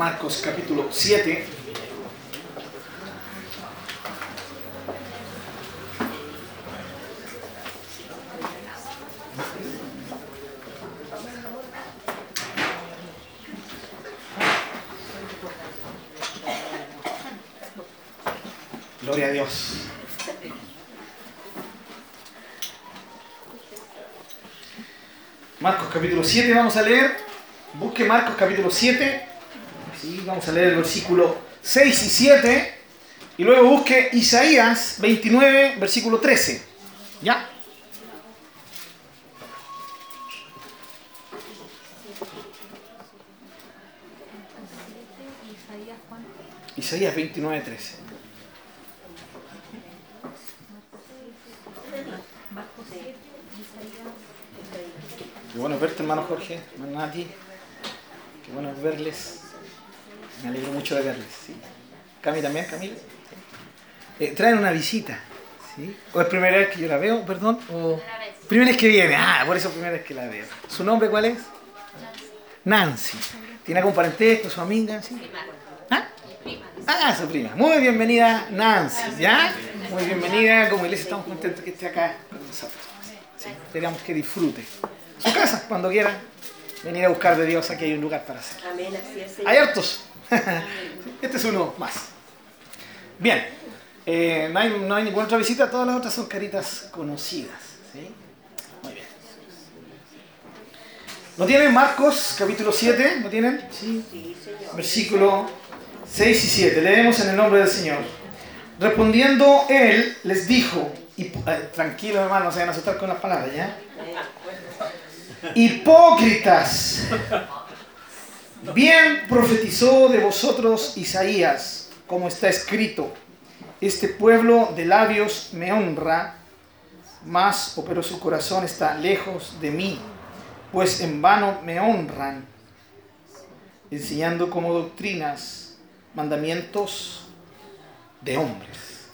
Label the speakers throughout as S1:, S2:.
S1: Marcos capítulo 7. Gloria a Dios. Marcos capítulo 7 vamos a leer. Busque Marcos capítulo 7. Vamos a leer el versículo 6 y 7. Y luego busque Isaías 29, versículo 13. ¿Ya? Isaías 29, 13. Qué bueno verte, hermano Jorge, hermano Nati. Qué bueno verles. Me alegro mucho de verles. ¿sí? Cami también, Camila. Eh, traen una visita. ¿sí? ¿O es primera vez que yo la veo, perdón? O... Primera vez que viene. Ah, por eso primera vez que la veo. ¿Su nombre cuál es? Nancy. ¿Tiene algún parentesco, su amiga? ¿sí? ¿Ah? Ah, su prima. Muy bienvenida, Nancy. ¿Ya? Muy bienvenida. Como iglesia estamos contentos que esté acá con nosotros. Sí, esperamos que disfrute. Su casa, cuando quiera venir a buscar de Dios, aquí hay un lugar para hacerlo.
S2: Amén, así es.
S1: Hay hartos. Este es uno más. Bien, eh, no, hay, no hay ninguna otra visita, todas las otras son caritas conocidas. ¿sí? Muy bien. ¿Lo tienen Marcos capítulo 7? ¿Lo tienen? Sí.
S2: Sí, Señor.
S1: Versículo 6 y 7. Leemos en el nombre del Señor. Respondiendo él, les dijo, y, eh, tranquilo hermano, no se vayan a asustar con las palabras, ¿ya? Hipócritas. Bien profetizó de vosotros Isaías, como está escrito. Este pueblo de labios me honra, mas, oh, pero su corazón está lejos de mí, pues en vano me honran, enseñando como doctrinas mandamientos de hombres.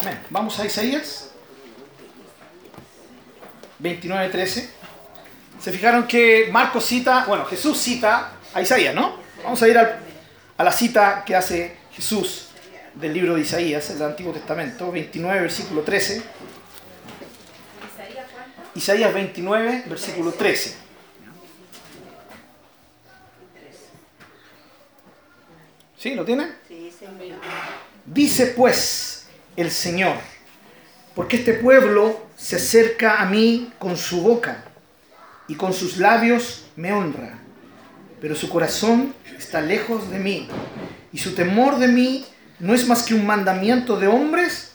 S1: Amén. Vamos a Isaías 29:13. Se fijaron que Marcos cita, bueno, Jesús cita a Isaías, ¿no? Vamos a ir a la cita que hace Jesús del libro de Isaías, el Antiguo Testamento, 29, versículo 13. Isaías 29, versículo 13. ¿Sí? ¿Lo
S2: Señor.
S1: Dice pues el Señor, porque este pueblo se acerca a mí con su boca y con sus labios me honra, pero su corazón está lejos de mí y su temor de mí no es más que un mandamiento de hombres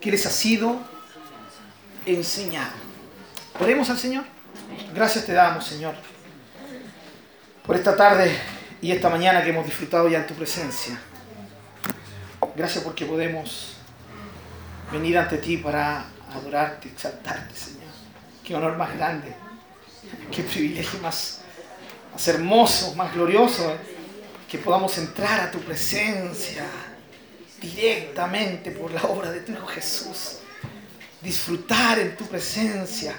S1: que les ha sido enseñado. ¿Oremos al Señor? Gracias te damos, Señor, por esta tarde y esta mañana que hemos disfrutado ya en tu presencia. Gracias porque podemos venir ante ti para adorarte, exaltarte, Señor. Qué honor más grande, qué privilegio más, hermoso, más glorioso, eh, que podamos entrar a tu presencia directamente por la obra de tu Hijo Jesús. Disfrutar en tu presencia,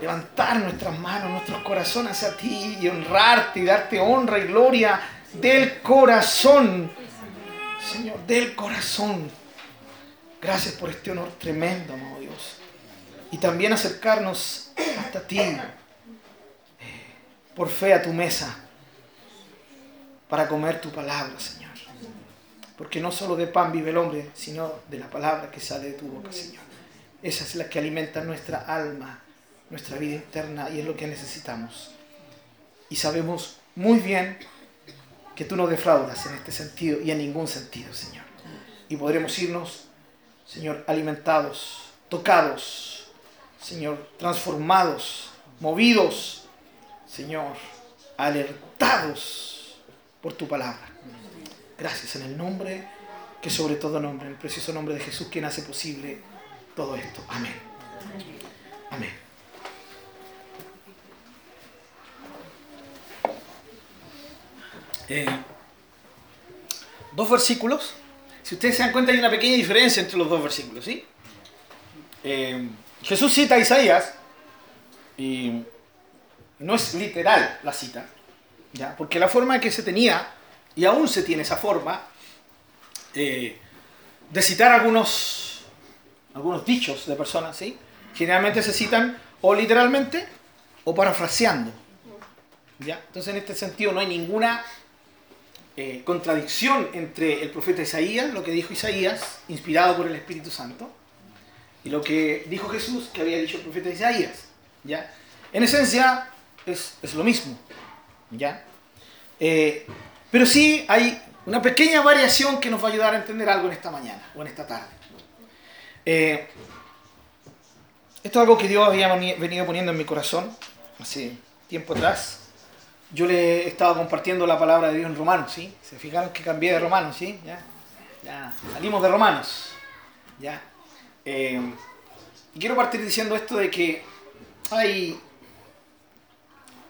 S1: levantar nuestras manos, nuestros corazones hacia ti y honrarte y darte honra y gloria del corazón. Señor, del corazón. Gracias por este honor tremendo, amado Dios. Y también acercarnos hasta ti, por fe a tu mesa, para comer tu palabra, Señor. Porque no solo de pan vive el hombre, sino de la palabra que sale de tu boca, Señor. Esa es la que alimenta nuestra alma, nuestra vida interna y es lo que necesitamos. Y sabemos muy bien que tú no defraudas en este sentido y en ningún sentido, Señor. Y podremos irnos, Señor, alimentados, tocados, Señor, transformados, movidos, Señor, alertados por tu palabra. Gracias en el nombre que sobre todo nombre, en el precioso nombre de Jesús, quien hace posible todo esto. Amén. Amén. Eh, dos versículos. Si ustedes se dan cuenta, hay una pequeña diferencia entre los dos versículos, ¿sí? Eh, Jesús cita a Isaías y no es literal la cita, ¿ya? Porque la forma que se tenía, y aún se tiene esa forma, eh, de citar algunos, algunos dichos de personas, ¿sí? Generalmente se citan o literalmente o parafraseando. ¿ya? Entonces en este sentido no hay ninguna eh, contradicción entre el profeta Isaías, lo que dijo Isaías, inspirado por el Espíritu Santo, y lo que dijo Jesús, que había dicho el profeta Isaías. ¿ya? En esencia es, es lo mismo. ¿ya? Eh, pero sí hay una pequeña variación que nos va a ayudar a entender algo en esta mañana o en esta tarde. Eh, esto es algo que Dios había venido poniendo en mi corazón hace tiempo atrás. Yo le estaba compartiendo la palabra de Dios en Romanos, ¿sí? Se fijaron que cambié de Romanos, ¿sí? Ya, ya salimos de Romanos, ¿ya? Eh, quiero partir diciendo esto de que hay,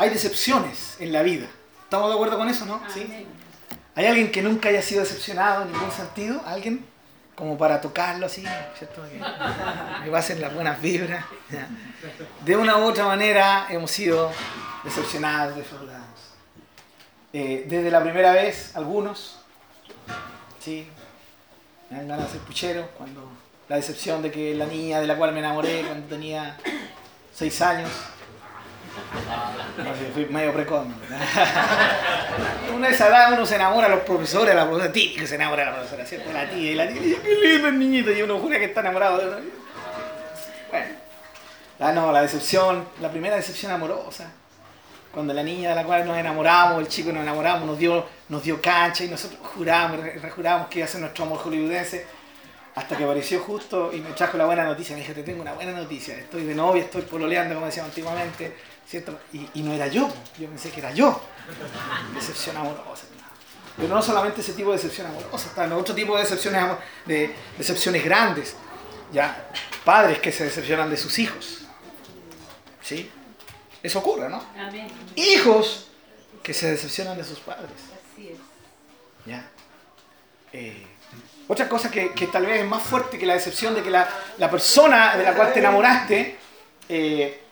S1: hay decepciones en la vida. ¿Estamos de acuerdo con eso, no? ¿Sí? ¿Hay alguien que nunca haya sido decepcionado en ningún sentido? ¿Alguien? Como para tocarlo así, ¿cierto? Que, que pasen las buenas vibras. De una u otra manera hemos sido decepcionados, defraudados. Eh, desde la primera vez, algunos, sí, me dan ganas de ser puchero, cuando la decepción de que la niña de la cual me enamoré cuando tenía seis años, no, fui medio precoz. Una esa edad uno se enamora de los profesores, la profesora típica se enamora de la profesora, ¿cierto? La tía y la tía, qué lindo el niñito, y uno jura que está enamorado de Bueno, ah, no, la decepción, la primera decepción amorosa. Cuando la niña de la cual nos enamoramos, el chico nos enamoramos, nos dio, nos dio cancha y nosotros juramos, rejuramos que iba a ser nuestro amor hollywoodense. Hasta que apareció justo y me trajo la buena noticia. Me dijo, te tengo una buena noticia. Estoy de novia, estoy pololeando, como decíamos antiguamente. ¿Cierto? Y, y, no era yo, yo pensé que era yo. Decepción amorosa. Pero no solamente ese tipo de decepción amorosa, están otro tipo de decepciones, de decepciones grandes. Ya, padres que se decepcionan de sus hijos. ¿Sí? Eso ocurre, ¿no? Amén. Hijos que se decepcionan de sus padres. Así es. ¿Ya? Eh, otra cosa que, que, tal vez es más fuerte que la decepción de que la, la persona de la cual te enamoraste eh,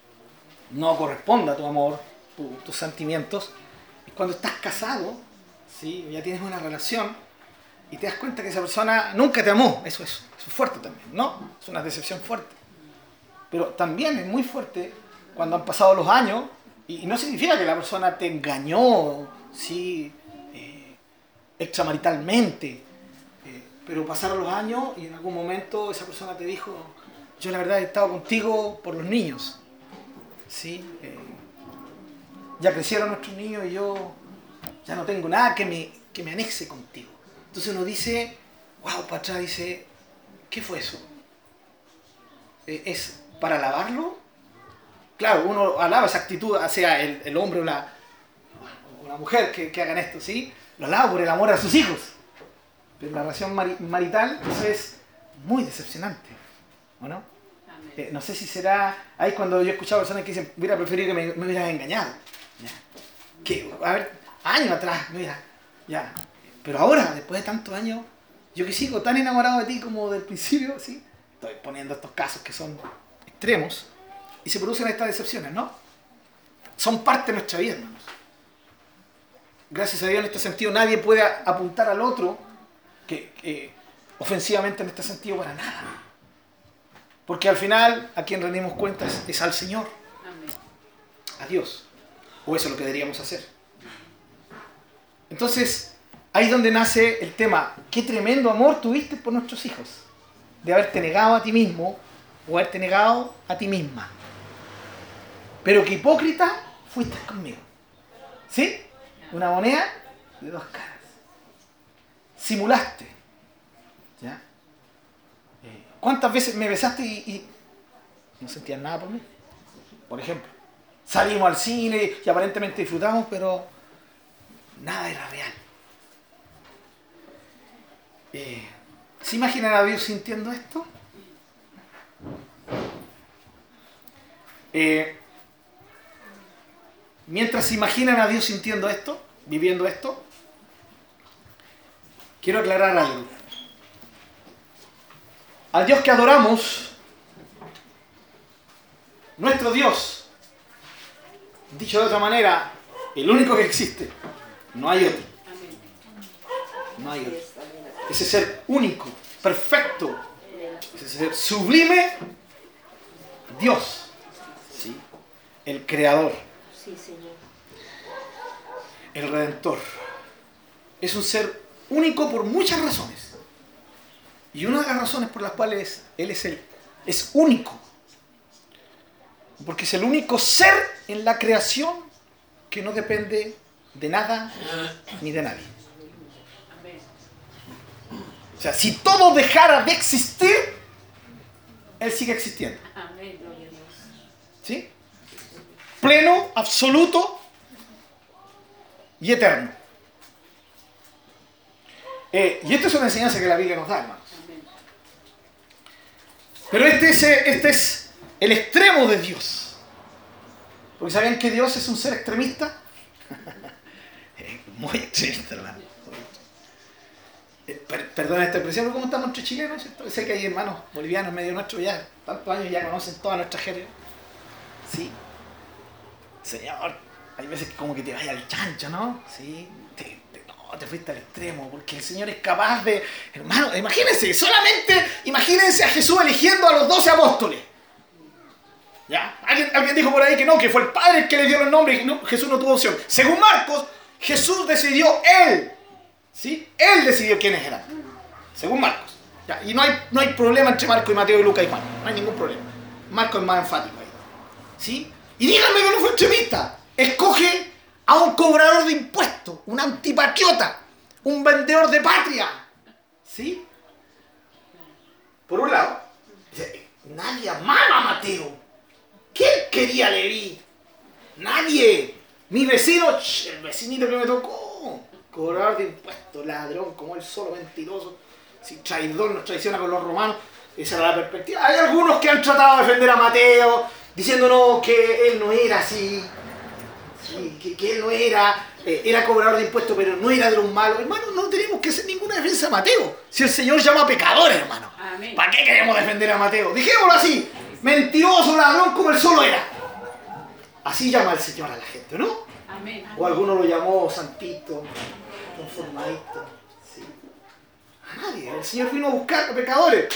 S1: no corresponda tu amor, tus sentimientos, cuando estás casado, ¿sí? ya tienes una relación y te das cuenta que esa persona nunca te amó. Eso es, eso es fuerte también, ¿no? Es una decepción fuerte. Pero también es muy fuerte cuando han pasado los años y, no significa que la persona te engañó, ¿sí? Eh, extramaritalmente. Eh, pero pasaron los años y en algún momento esa persona te dijo, yo la verdad he estado contigo por los niños. ¿Sí? Eh, ya crecieron nuestros niños y yo ya no tengo nada que me, que me anexe contigo. Entonces uno dice, wow, para atrás dice, ¿qué fue eso? Eh, ¿Es para alabarlo? Claro, uno alaba esa actitud, sea el, el hombre o la, o la mujer que, que, hagan esto, ¿sí? Lo alaba por el amor a sus hijos. Pero la relación marital, eso es muy decepcionante, ¿o no? Eh, no sé si será. Ahí cuando yo he escuchado personas que dicen, hubiera preferido que me, hubieras engañado. Que, a ver, años atrás, mira, ya. Pero ahora, después de tantos años, yo que sigo tan enamorado de ti como del principio, ¿sí? Estoy poniendo estos casos que son extremos y se producen estas decepciones, ¿no? Son parte de nuestra vida, hermanos. Gracias a Dios en este sentido nadie puede apuntar al otro que ofensivamente en este sentido para nada. Porque al final a quien rendimos cuentas es al Señor. A Dios. O eso es lo que deberíamos hacer. Entonces, ahí es donde nace el tema. Qué tremendo amor tuviste por nuestros hijos. De haberte negado a ti mismo o haberte negado a ti misma. Pero qué hipócrita fuiste conmigo. ¿Sí? Una moneda de dos caras. Simulaste. ¿Cuántas veces me besaste y, no sentías nada por mí? Por ejemplo, salimos al cine y aparentemente disfrutamos, pero nada era real. Eh, ¿Se imaginan a Dios sintiendo esto? Eh, mientras se imaginan a Dios sintiendo esto, viviendo esto, quiero aclarar algo. Al Dios que adoramos, nuestro Dios, dicho de otra manera, El único que existe. No hay otro. No hay otro. Ese ser único, perfecto, ese ser sublime, Dios. ¿Sí? El creador.
S2: Sí, Señor.
S1: El redentor. Es un ser único por muchas razones. Y una de las razones por las cuales Él es el es único. Porque es el único ser en la creación que no depende de nada ni de nadie. O sea, si todo dejara de existir, Él sigue existiendo. ¿Sí? Pleno, absoluto y eterno. Eh, y esto es una enseñanza que la Biblia nos da, hermanos. Pero este es, eh, este es el extremo de Dios. Porque ¿sabían que Dios es un ser extremista? Eh, Muy extremista, hermano. Eh, esta expresión, pero ¿cómo estamos entre chilenos? Sé que hay hermanos bolivianos medio nuestros ya, tantos años ya conocen toda nuestra jerga. Sí. Señor, hay veces que como que te vaya al chancho, ¿no? Sí. Te, te- fuiste al extremo, porque el Señor es capaz de... Hermano, imagínense, solamente imagínense a Jesús eligiendo a los doce apóstoles. ¿Ya? Alguien, alguien dijo por ahí que no, que fue el Padre el que le dio el nombre y no, Jesús no tuvo opción. Según Marcos, Jesús decidió él. ¿Sí? Él decidió quiénes eran. Según Marcos. ¿Ya? Y no hay, no hay problema entre Marcos y Mateo y Lucas y Juan. No hay ningún problema. Marcos es más enfático ahí. ¿Sí? Y díganme que no fue extremista. Escoge a un cobrador de impuestos, un antipatriota, un vendedor de patria. ¿Sí? Por un lado, nadie amaba a Mateo. ¿Quién quería a? Nadie. Mi vecino, el vecinito que me tocó. Cobrador de impuestos, ladrón, como él solo, mentiroso. Si traidor nos traiciona con los romanos. Esa era la perspectiva. Hay algunos que han tratado de defender a Mateo, diciéndonos que él no era así. Que, que él no era, eh, era cobrador de impuestos, pero no era de los malos. Hermano, no tenemos que hacer ninguna defensa a Mateo. Si el Señor llama pecadores, hermano.
S2: Amén.
S1: ¿Para qué queremos defender a Mateo? Dijémoslo así, mentiroso, ladrón como él solo era. Así llama el Señor a la gente, ¿no?
S2: Amén.
S1: O alguno lo llamó santito, conformadito. Sí. A nadie. El Señor vino a buscar a pecadores.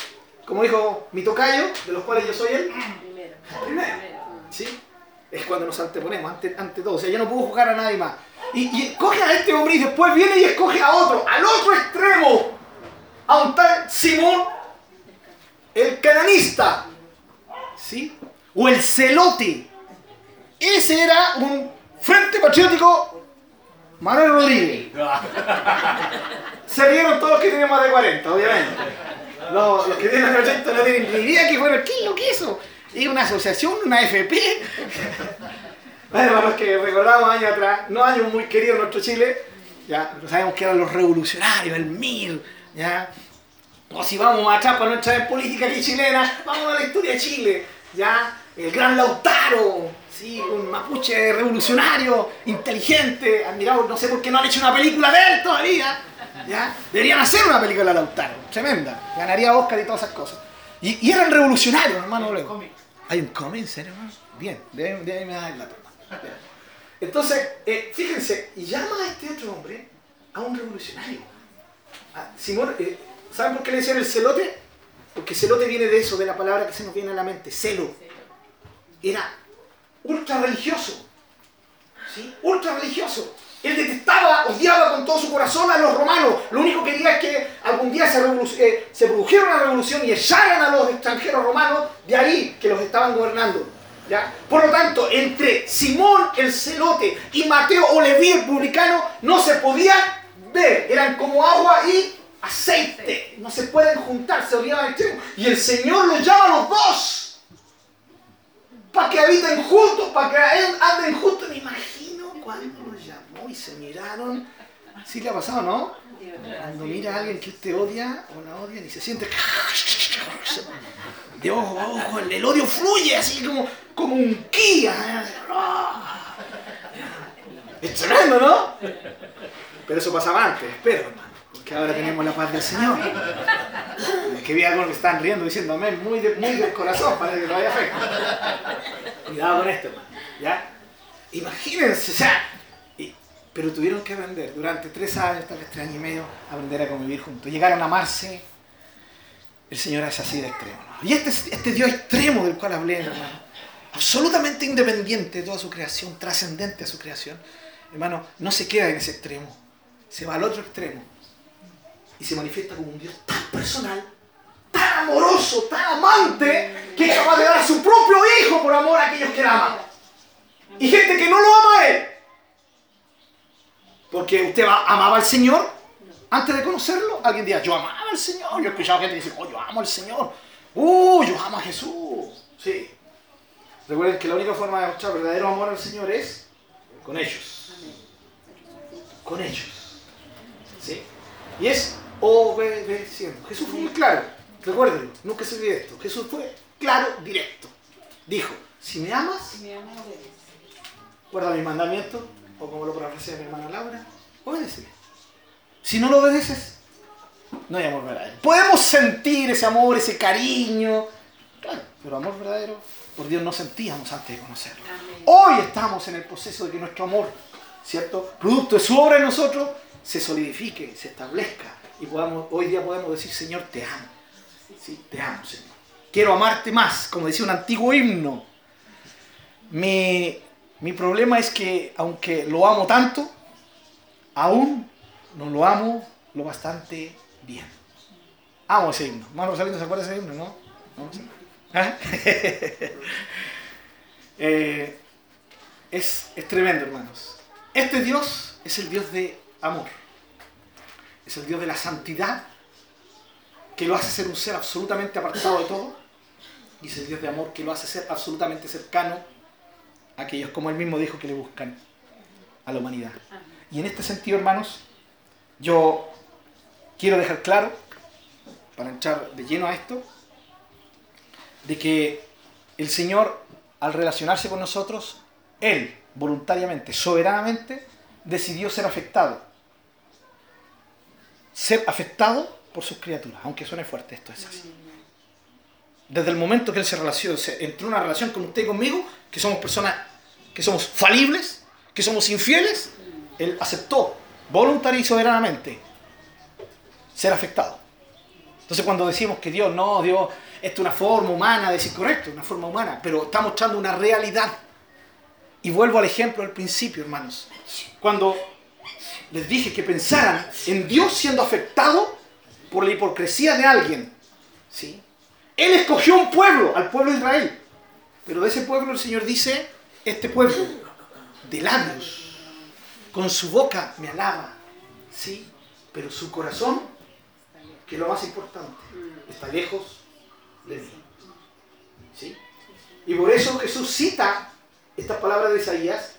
S1: Como dijo mi tocayo, de los cuales yo soy él.
S2: Primero.
S1: Primero.
S2: Primero.
S1: ¿Sí? Es cuando nos anteponemos, ante, ante todo. O sea, yo no puedo juzgar a nadie más. Y, y escoge a este hombre y después viene y escoge a otro, al otro extremo. A un tal Simón, el cananista. ¿Sí? O el celote. Ese era un frente patriótico Manuel Rodríguez. Se rieron todos los que tienen más de 40, obviamente. Los, los que tienen más de 80 no tienen ni idea que fueron. ¿Qué es lo que es ¿Es una asociación, una FP? Bueno, que recordamos años atrás, no años muy queridos en nuestro Chile, ya sabemos que eran los revolucionarios, el MIR, ya. O si vamos atrás para nuestra política aquí chilena, vamos a la historia de Chile, ya. El gran Lautaro, sí, un mapuche revolucionario, inteligente, admirado, no sé por qué no han hecho una película de él todavía, ya. Deberían hacer una película de Lautaro, tremenda, ganaría Oscar y todas esas cosas. Y, y eran revolucionarios, hermano. luego. ¿Hay un cómic, en serio, hermano? Bien, de, de ahí me da el dato. hermano. Entonces, eh, fíjense, y llama a este otro hombre a un revolucionario. A Simón, eh, ¿saben por qué le decían el celote? Porque celote viene de eso, de la palabra que se nos viene a la mente, celo. Era ultra religioso. ¿Sí? Ultra religioso. Él detestaba, odiaba con todo su corazón a los romanos. Lo único que quería es que algún día eh, se produjera una revolución y echaran a los extranjeros romanos de ahí que los estaban gobernando. ¿ya? Por lo tanto, entre Simón el celote y Mateo o el publicano no se podían ver. Eran como agua y aceite. No se pueden juntar, se odiaban extremo. Y el Señor los llama a los dos para que habiten juntos, para que anden juntos. Me imagino cuando los llamó y se miraron. Sí le ha pasado, ¿no? Cuando mira a alguien que usted odia o la odian y se siente de ojo a ojo, el, odio fluye así como, como un ki. Es tremendo, ¿no? Pero eso pasaba antes, espero. Porque ahora tenemos la paz del Señor. Es que vi algo que están riendo diciendo muy, muy del corazón, parece que todavía afecta. Cuidado con esto. ¿Ya? Imagínense, o sea, pero tuvieron que aprender durante tres años, tal vez tres años y medio, aprender a convivir juntos. Llegaron a amarse. El Señor es así de extremo. Y este, este Dios extremo del cual hablé, hermano, absolutamente independiente de toda su creación, trascendente a su creación, hermano, no se queda en ese extremo, se va al otro extremo y se manifiesta como un Dios tan personal, tan amoroso, tan amante, que es capaz de dar a su propio hijo por amor a aquellos que la aman. Y gente que no lo ama a él. Porque usted amaba al Señor antes de conocerlo. Alguien diga, yo amaba al Señor. Yo he escuchado gente que dice, oh, yo amo al Señor. Uh, yo amo a Jesús. Sí. Recuerden que la única forma de mostrar verdadero amor al Señor es con ellos. Con ellos. ¿Sí? Y es obedeciendo. Jesús fue muy claro. Recuérdenlo, nunca se olvide esto. Jesús fue claro, directo. Dijo, si me amas, guarda mis mandamientos, o como lo parafrasea mi hermana Laura, obedéceme. Si no lo obedeces, no hay amor verdadero. Podemos sentir ese amor, ese cariño, claro, pero amor verdadero por Dios no sentíamos antes de conocerlo. Hoy estamos en el proceso de que nuestro amor, ¿cierto? Producto de su obra en nosotros, se solidifique, se establezca y podamos, hoy día podemos decir, Señor, te amo. Sí, te amo, Señor. Quiero amarte más, como decía un antiguo himno. Mi, mi problema es que, aunque lo amo tanto, aún no lo amo lo bastante bien. Amo ese himno. Mano Rosalino, ¿se acuerda de ese himno, no? ¿Ah? eh, es, es tremendo, hermanos. Este Dios es el Dios de amor. Es el Dios de la santidad, que lo hace ser un ser absolutamente apartado de todo. Y es el Dios de amor que lo hace ser absolutamente cercano aquellos, como él mismo dijo, que le buscan a la humanidad. Y en este sentido, hermanos, yo quiero dejar claro, para entrar de lleno a esto, de que el Señor, al relacionarse con nosotros, Él, voluntariamente, soberanamente, decidió ser afectado. Ser afectado por sus criaturas, aunque suene fuerte, esto es así. Desde el momento que Él se relacionó, se entró en una relación con usted y conmigo, que somos personas, que somos falibles, que somos infieles, Él aceptó voluntaria y soberanamente ser afectado. Entonces cuando decimos que Dios, no, Dios, esto es una forma humana de decir correcto, una forma humana, pero está mostrando una realidad. Y vuelvo al ejemplo del principio, hermanos. Cuando les dije que pensaran en Dios siendo afectado por la hipocresía de alguien, ¿sí? Él escogió un pueblo, al pueblo de Israel. Pero de ese pueblo el Señor dice, este pueblo, de labios, con su boca me alaba, ¿sí? Pero su corazón, que es lo más importante, está lejos de mí. ¿Sí? Y por eso Jesús cita estas palabras de Isaías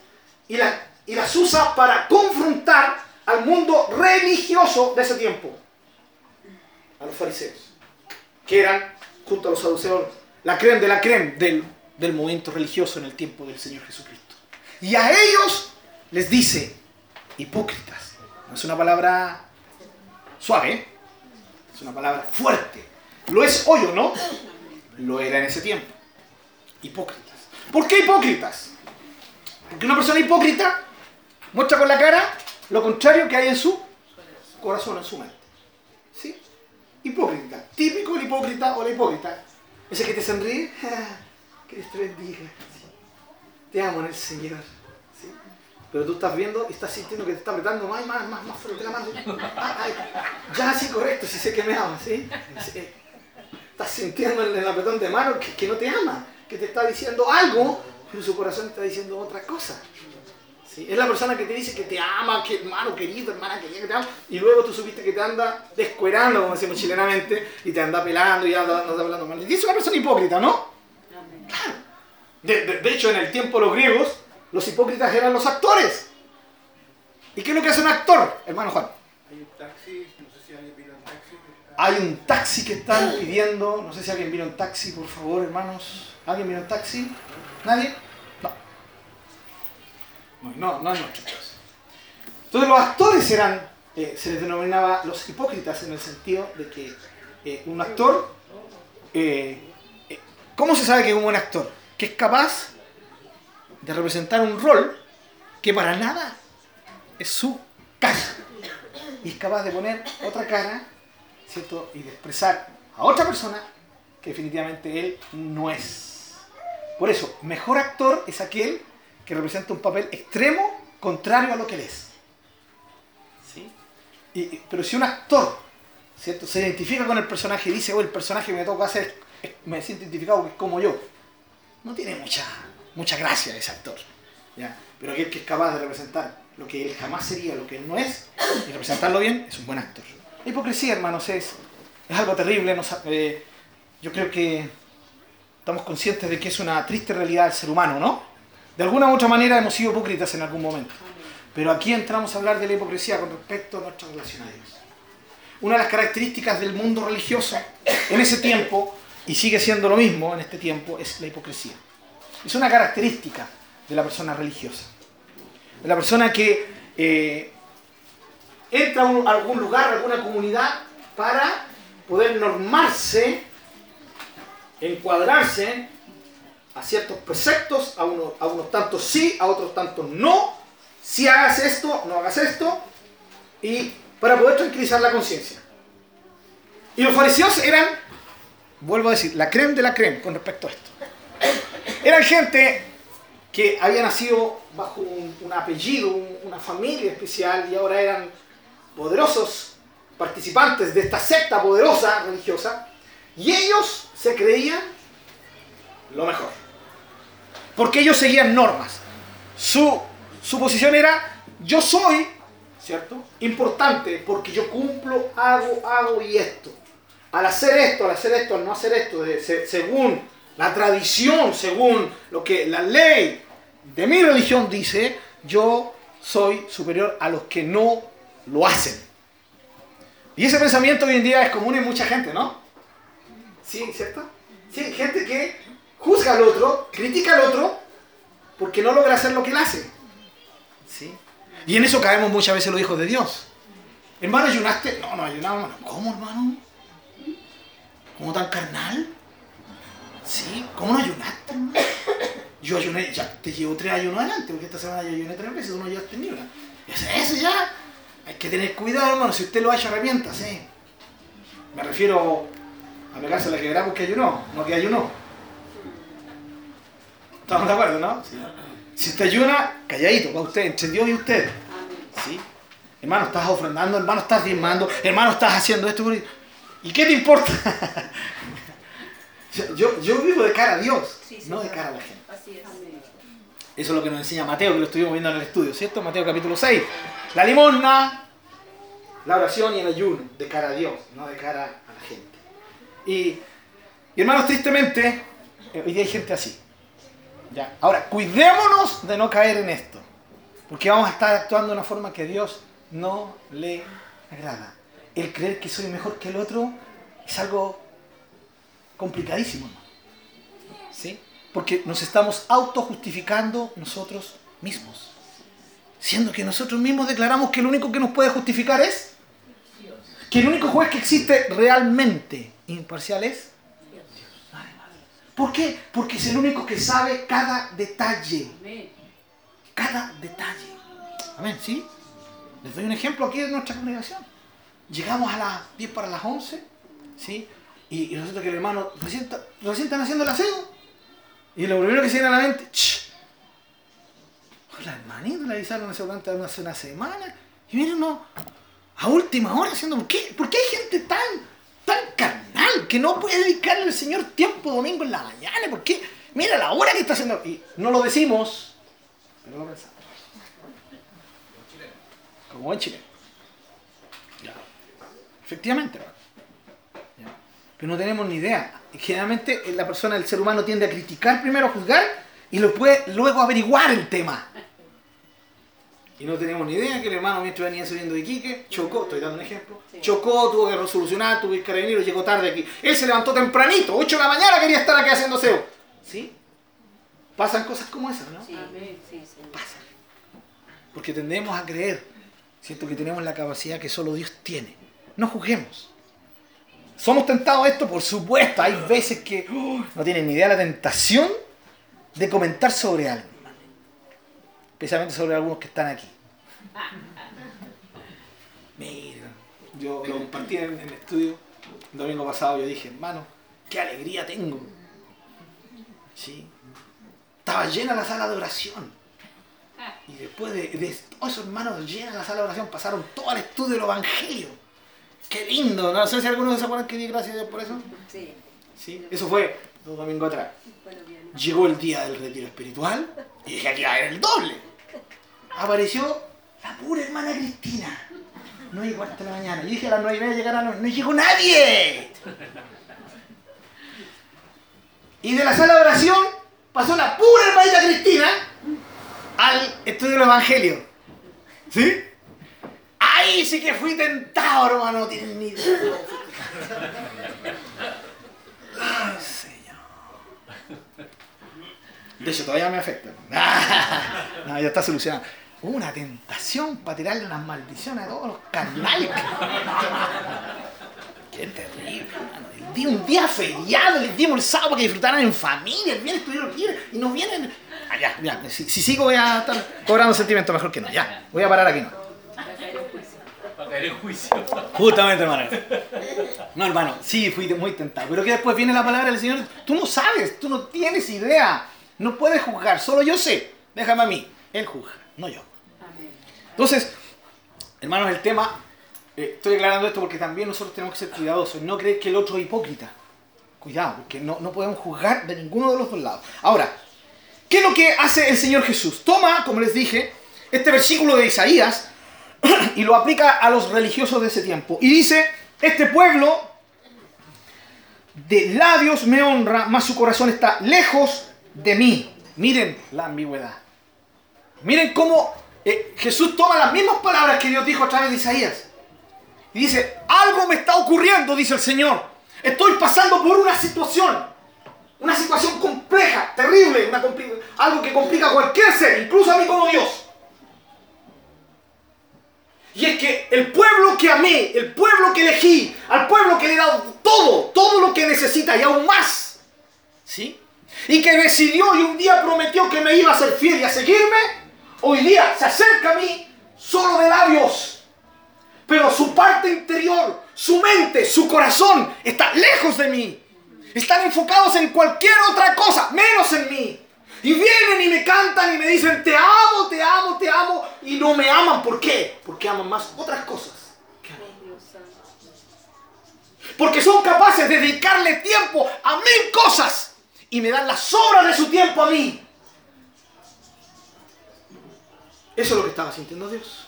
S1: y, la, y las usa para confrontar al mundo religioso de ese tiempo, a los fariseos, que eran, junto a los saduceos, la creen de la creen del, del movimiento religioso en el tiempo del Señor Jesucristo. Y a ellos les dice, hipócritas. No es una palabra suave, es una palabra fuerte. Lo es hoy o no, lo era en ese tiempo. Hipócritas. ¿Por qué hipócritas? Porque una persona hipócrita muestra con la cara lo contrario que hay en su corazón, en su mente. ¿Sí? Hipócrita. Típico el hipócrita o la hipócrita. Ese que te sonríe, que Dios te bendiga. Te amo en el Señor. ¿Sí? Pero tú estás viendo y estás sintiendo que te está apretando más, más, más, más fuerte. Ah, ay, ya, sí, correcto, si sé que me ama, ¿sí? Sí. Estás sintiendo en el apretón de mano que, que no te ama, que te está diciendo algo, pero su corazón está diciendo otra cosa. ¿Sí? Es la persona que te dice que te ama, que hermano querido, hermana querida, que te ama, y luego tú supiste que te anda descuerando, como decimos chilenamente, y te anda pelando y anda, anda hablando mal. Y es una persona hipócrita, ¿no? Claro. De, de, de hecho, en el tiempo de los griegos, los hipócritas eran los actores. ¿Y qué es lo que hace un actor, hermano Juan?
S3: Hay un taxi, no sé si alguien vino en taxi.
S1: Hay un taxi que están pidiendo, no sé si alguien vino en taxi, por favor, hermanos. ¿Alguien vino en taxi? ¿Nadie? No. No, es nuestro caso. Entonces los actores eran, eh, se les denominaba los hipócritas en el sentido de que eh, un actor, eh, eh, ¿cómo se sabe que es un buen actor? Que es capaz de representar un rol que para nada es su casa. Y es capaz de poner otra cara, ¿cierto? Y de expresar a otra persona que definitivamente él no es. Por eso, mejor actor es aquel que representa un papel extremo contrario a lo que él es. ¿Sí? Y- pero si un actor ¿cierto? se identifica con el personaje y dice, oh, el personaje que me toca hacer, me siento identificado que es como yo, no tiene mucha, mucha gracia ese actor. ¿ya? Pero aquel que es capaz de representar lo que él jamás sería, lo que él no es, y representarlo bien, es un buen actor. La hipocresía, hermanos, es, es algo terrible. no sa- eh, yo creo que estamos conscientes de que es una triste realidad del ser humano, ¿no? De alguna u otra manera hemos sido hipócritas en algún momento. Pero aquí entramos a hablar de la hipocresía con respecto a nuestra relación a Dios. Una de las características del mundo religioso en ese tiempo, y sigue siendo lo mismo en este tiempo, es la hipocresía. Es una característica de la persona religiosa. De la persona que eh, entra a, algún lugar, a alguna comunidad, para poder normarse, encuadrarse a ciertos preceptos, a unos, a unos tantos sí, a otros tantos no. Si hagas esto, no hagas esto. Y para poder tranquilizar la conciencia. Y los fariseos eran, vuelvo a decir, la creme de la creme con respecto a esto. Eran gente que había nacido bajo un, apellido, un- una familia especial y ahora eran poderosos participantes de esta secta poderosa religiosa y ellos se creían lo mejor. Porque ellos seguían normas. Su, su posición era, yo soy, ¿cierto? Importante porque yo cumplo, hago, hago y esto. Al hacer esto, al hacer esto, al no hacer esto, de- se- según la tradición, según lo que la ley de mi religión dice, yo soy superior a los que no lo hacen. Y ese pensamiento hoy en día es común en mucha gente, ¿no? Sí, ¿cierto? Sí, gente que juzga al otro, critica al otro, porque no logra hacer lo que él hace. ¿Sí? Y en eso caemos muchas veces los hijos de Dios. Hermano, ¿ayunaste? No, no ayunamos, hermano. ¿Cómo, hermano? ¿Cómo tan carnal? Sí, ¿cómo no ayunaste, hermano? Yo ayuné, ya te llevo tres ayunos adelante, porque esta semana yo ayuné tres veces, tú no llevaste ni una. Eso, ya, hay que tener cuidado, hermano, si usted lo ha hecho, arrepiéntase. Me refiero a pegarse la quebrada porque ayunó, no que ayunó. ¿Estamos de acuerdo, no? Si usted ayuna, calladito, para usted, entre Dios y usted. ¿Sí? Hermano, estás ofrendando, hermano, estás diezmando, hermano, estás haciendo esto. ¿Y qué te importa? yo, yo, vivo de cara a Dios,
S2: Sí, sí,
S1: no de cara a la gente.
S2: Así es.
S1: Eso es lo que nos enseña Mateo, que lo estuvimos viendo en el estudio, ¿cierto? Mateo capítulo 6. La limosna, la oración y el ayuno, de cara a Dios, no de cara a la gente. Y, y hermanos, tristemente, eh, hoy día hay gente así. Ahora, cuidémonos de no caer en esto, porque vamos a estar actuando de una forma que a Dios no le agrada. El creer que soy mejor que el otro es algo complicadísimo. ¿Sí? Porque nos estamos autojustificando nosotros mismos. Siendo que nosotros mismos declaramos que el único que nos puede justificar es que el único juez que existe realmente imparcial es. ¿Por qué? Porque es el único que sabe cada detalle. Cada detalle. Amén, ¿sí? Les doy un ejemplo aquí de nuestra congregación. Llegamos a las 10 para las 11, ¿sí? Y, y resulta que el hermano recién, recién están haciendo el aseo. Y lo primero que se viene a la mente, ¡Ch! la hermanita le avisaron hace hace una semana. Y miren, no, a última hora haciendo. ¿Por qué, ¿Por qué hay gente tan, tan carnal que no puede dedicarle al Señor tiempo domingo en la mañana? ¿Por qué? Mira la hora que está haciendo. Y no lo decimos, pero lo pensamos. Como buen chileno. Efectivamente. Pero no tenemos ni idea. Generalmente eh, la persona, el ser humano tiende a criticar primero, a juzgar y lo puede luego averiguar el tema. Y no tenemos ni idea que el hermano mientras venía subiendo de Iquique, chocó, estoy dando un ejemplo,
S2: Sí.
S1: chocó, tuvo que resolucionar, tuvo que ir carabinero, llegó tarde aquí. Él se levantó tempranito, 8 de la mañana quería estar aquí haciendo SEO. ¿Sí? Pasan cosas como esas, ¿no?
S2: Sí, sí, Señor.
S1: Pasan. Porque tendemos a creer, ¿cierto? Que tenemos la capacidad que solo Dios tiene. No juzguemos. ¿Somos tentados a esto? Por supuesto. Hay veces que oh, no tienen ni idea de la tentación de comentar sobre algo. Especialmente sobre algunos que están aquí. Mira, yo lo compartí en, el estudio el domingo pasado. Yo dije, hermano, qué alegría tengo. Sí. Estaba llena la sala de oración. Y después de, de todos esos hermanos llena la sala de oración, pasaron todo el estudio del Evangelio. Qué lindo. No sé si algunos se acuerdan que di gracias a Dios por eso.
S2: Sí.
S1: Sí. Eso fue dos domingos atrás.
S2: Bueno, bien.
S1: Llegó el día del retiro espiritual y dije aquí va a haber el doble. Apareció la pura hermana Cristina. No y cuarto de la mañana. Yo dije a las nueve y media llegará, no, no llegó nadie. Y de la sala de oración pasó la pura hermanita Cristina al estudio del Evangelio. ¿Sí? Ahí sí que fui tentado, hermano, no tienen ni idea. Ay, Señor. De hecho, todavía me afecta. No, ya está solucionado. Una tentación para tirarle unas maldiciones a todos los carnales. Qué terrible, hermano. El día- un día feriado, les dimos el sábado para que disfrutaran en familia, el viernes estuvieron libres y nos vienen. Ah, ya, ya. Si, si sigo voy a estar cobrando sentimientos mejor que no. Ya, voy a parar aquí, no.
S2: Va a caer en juicio.
S4: Va a caer en juicio.
S1: Justamente, hermano. No, hermano, sí, fui muy tentado. Pero que después viene la palabra del Señor. Tú no sabes, tú no tienes idea. No puedes juzgar, solo yo sé. Déjame a mí. Él juzga, no yo. Entonces, hermanos, el tema, eh, estoy aclarando esto porque también nosotros tenemos que ser cuidadosos, no creer que el otro es hipócrita. Cuidado, porque no, no podemos juzgar de ninguno de los dos lados. Ahora, ¿qué es lo que hace el Señor Jesús? Toma, como les dije, este versículo de Isaías y lo aplica a los religiosos de ese tiempo. Y dice, este pueblo de labios me honra, mas su corazón está lejos de mí. Miren la ambigüedad. Miren cómo eh, Jesús toma las mismas palabras que Dios dijo a través de Isaías. Y dice, algo me está ocurriendo, dice el Señor. Estoy pasando por una situación. Una situación compleja, terrible, algo que complica a cualquier ser, incluso a mí como Dios. Y es que el pueblo que amé, el pueblo que elegí, al pueblo que le he dado todo, todo lo que necesita y aún más, ¿sí? Y que decidió y un día prometió que me iba a ser fiel y a seguirme, hoy día se acerca a mí solo de labios. Pero su parte interior, su mente, su corazón está lejos de mí. Están enfocados en cualquier otra cosa, menos en mí. Y vienen y me cantan y me dicen, te amo, te amo, te amo. Y no me aman. ¿Por qué? Porque aman más otras cosas. que a mí. Porque son capaces de dedicarle tiempo a mil cosas. Y me dan las sobras de su tiempo a mí. Eso es lo que estaba sintiendo Dios.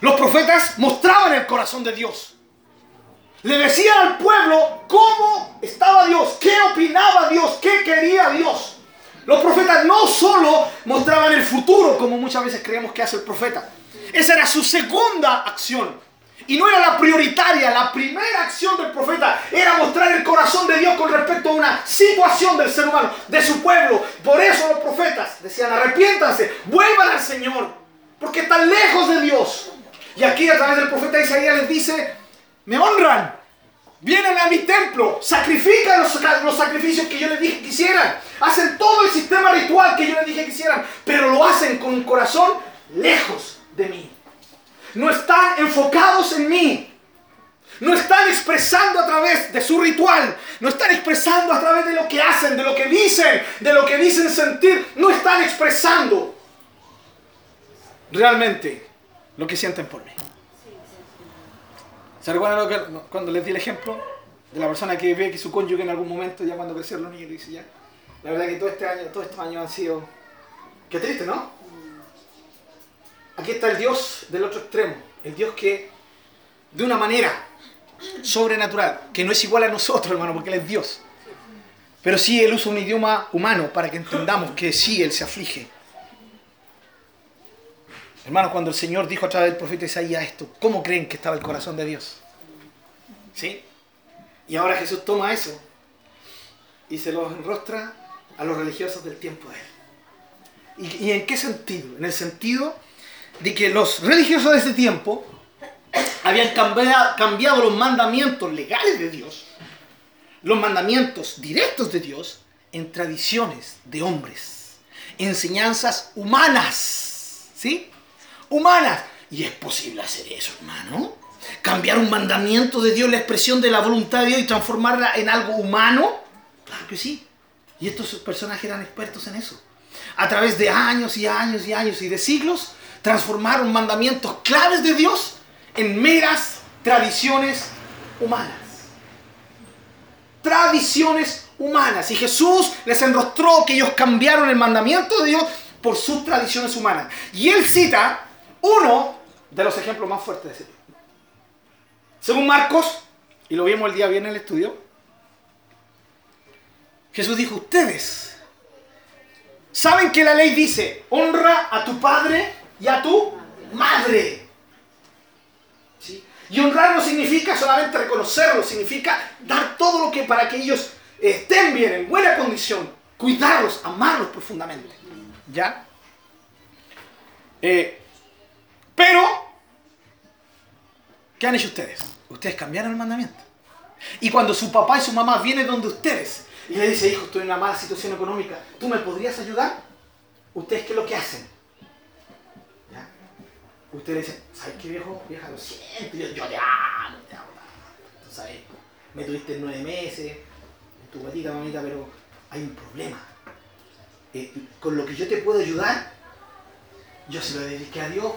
S1: Los profetas mostraban el corazón de Dios. Le decían al pueblo cómo estaba Dios, qué opinaba Dios, qué quería Dios. Los profetas no solo mostraban el futuro, como muchas veces creemos que hace el profeta. Esa era su segunda acción. Y no era la prioritaria, la primera acción del profeta era mostrar el corazón de Dios con respecto a una situación del ser humano, de su pueblo. Por eso los profetas decían, arrepiéntanse, vuelvan al Señor, porque están lejos de Dios. Y aquí a través del profeta Isaías les dice, me honran, vienen a mi templo, sacrifican los, los sacrificios que yo les dije que hicieran, hacen todo el sistema ritual que yo les dije que hicieran, pero lo hacen con un corazón lejos de mí. No están enfocados en mí. No están expresando a través de su ritual. No están expresando a través de lo que hacen, de lo que dicen, de lo que dicen sentir. No están expresando realmente lo que sienten por mí. ¿Se recuerdan que- cuando les di el ejemplo de la persona que ve que su cónyuge en algún momento, ya cuando crecieron los niños, dice ya, la verdad que todo este año, todos estos años han sido, qué triste, ¿no? Aquí está el Dios del otro extremo, el Dios que de una manera sobrenatural, que no es igual a nosotros, hermano, porque Él es Dios. Pero sí Él usa un idioma humano para que entendamos que sí Él se aflige. Hermanos, cuando el Señor dijo a través del profeta Isaías esto, ¿cómo creen que estaba el corazón de Dios? ¿Sí? Y ahora Jesús toma eso y se lo enrostra a los religiosos del tiempo de Él. ¿Y, y en qué sentido? En el sentido de que los religiosos de ese tiempo habían cambiado, los mandamientos legales de Dios, los mandamientos directos de Dios, en tradiciones de hombres, enseñanzas humanas, ¿sí? humanas. Y es posible hacer eso, hermano. Cambiar un mandamiento de Dios, la expresión de la voluntad de Dios y transformarla en algo humano. Claro que sí. Y estos personajes eran expertos en eso. A través de años y años y años y de siglos, transformaron mandamientos claves de Dios en meras tradiciones humanas. Tradiciones humanas. Y Jesús les enrostró que ellos cambiaron el mandamiento de Dios por sus tradiciones humanas. Y él cita uno de los ejemplos más fuertes de ese tipo. Según Marcos, y lo vimos el día viernes en el estudio, Jesús dijo, ustedes saben que la ley dice, honra a tu padre y a tu madre. ¿Sí? Y honrar no significa solamente reconocerlo, significa dar todo lo que para que ellos estén bien, en buena condición, cuidarlos, amarlos profundamente. ¿Ya? Eh, pero, ¿qué han hecho ustedes? Ustedes cambiaron el mandamiento. Y cuando su papá y su mamá vienen donde ustedes y le dice, hijo, estoy en una mala situación económica, ¿tú me podrías ayudar? ¿Ustedes qué es lo que hacen? ¿Ya? Ustedes dicen, ¿sabes qué viejo? Vieja, lo siento, yo, yo te amo, te amo. Tú sabes, me tuviste nueve meses, en tu guatita, mamita, pero hay un problema. Eh, con lo que yo te puedo ayudar, yo se lo dediqué a Dios.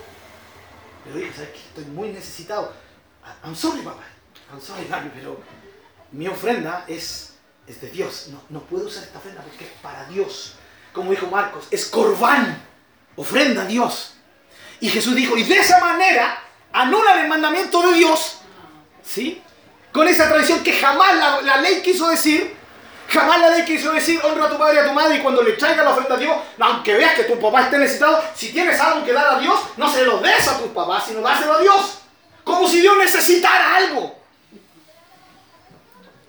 S1: Pero hijo, ¿sabes qué? Estoy muy necesitado. I'm sorry, papá. I'm sorry, papi, pero mi ofrenda es, es de Dios. No, no puedo usar esta ofrenda porque es para Dios. Como dijo Marcos, es corbán, ofrenda a Dios. Y Jesús dijo, y de esa manera anulan el mandamiento de Dios, ¿sí? Con esa tradición que jamás la, ley quiso decir, jamás la ley quiso decir, honra a tu padre y a tu madre, y cuando le traiga la ofrenda a Dios, aunque veas que tu papá esté necesitado, si tienes algo que dar a Dios, no se lo des a tus papás, sino dáselo a Dios. Como si Dios necesitara algo.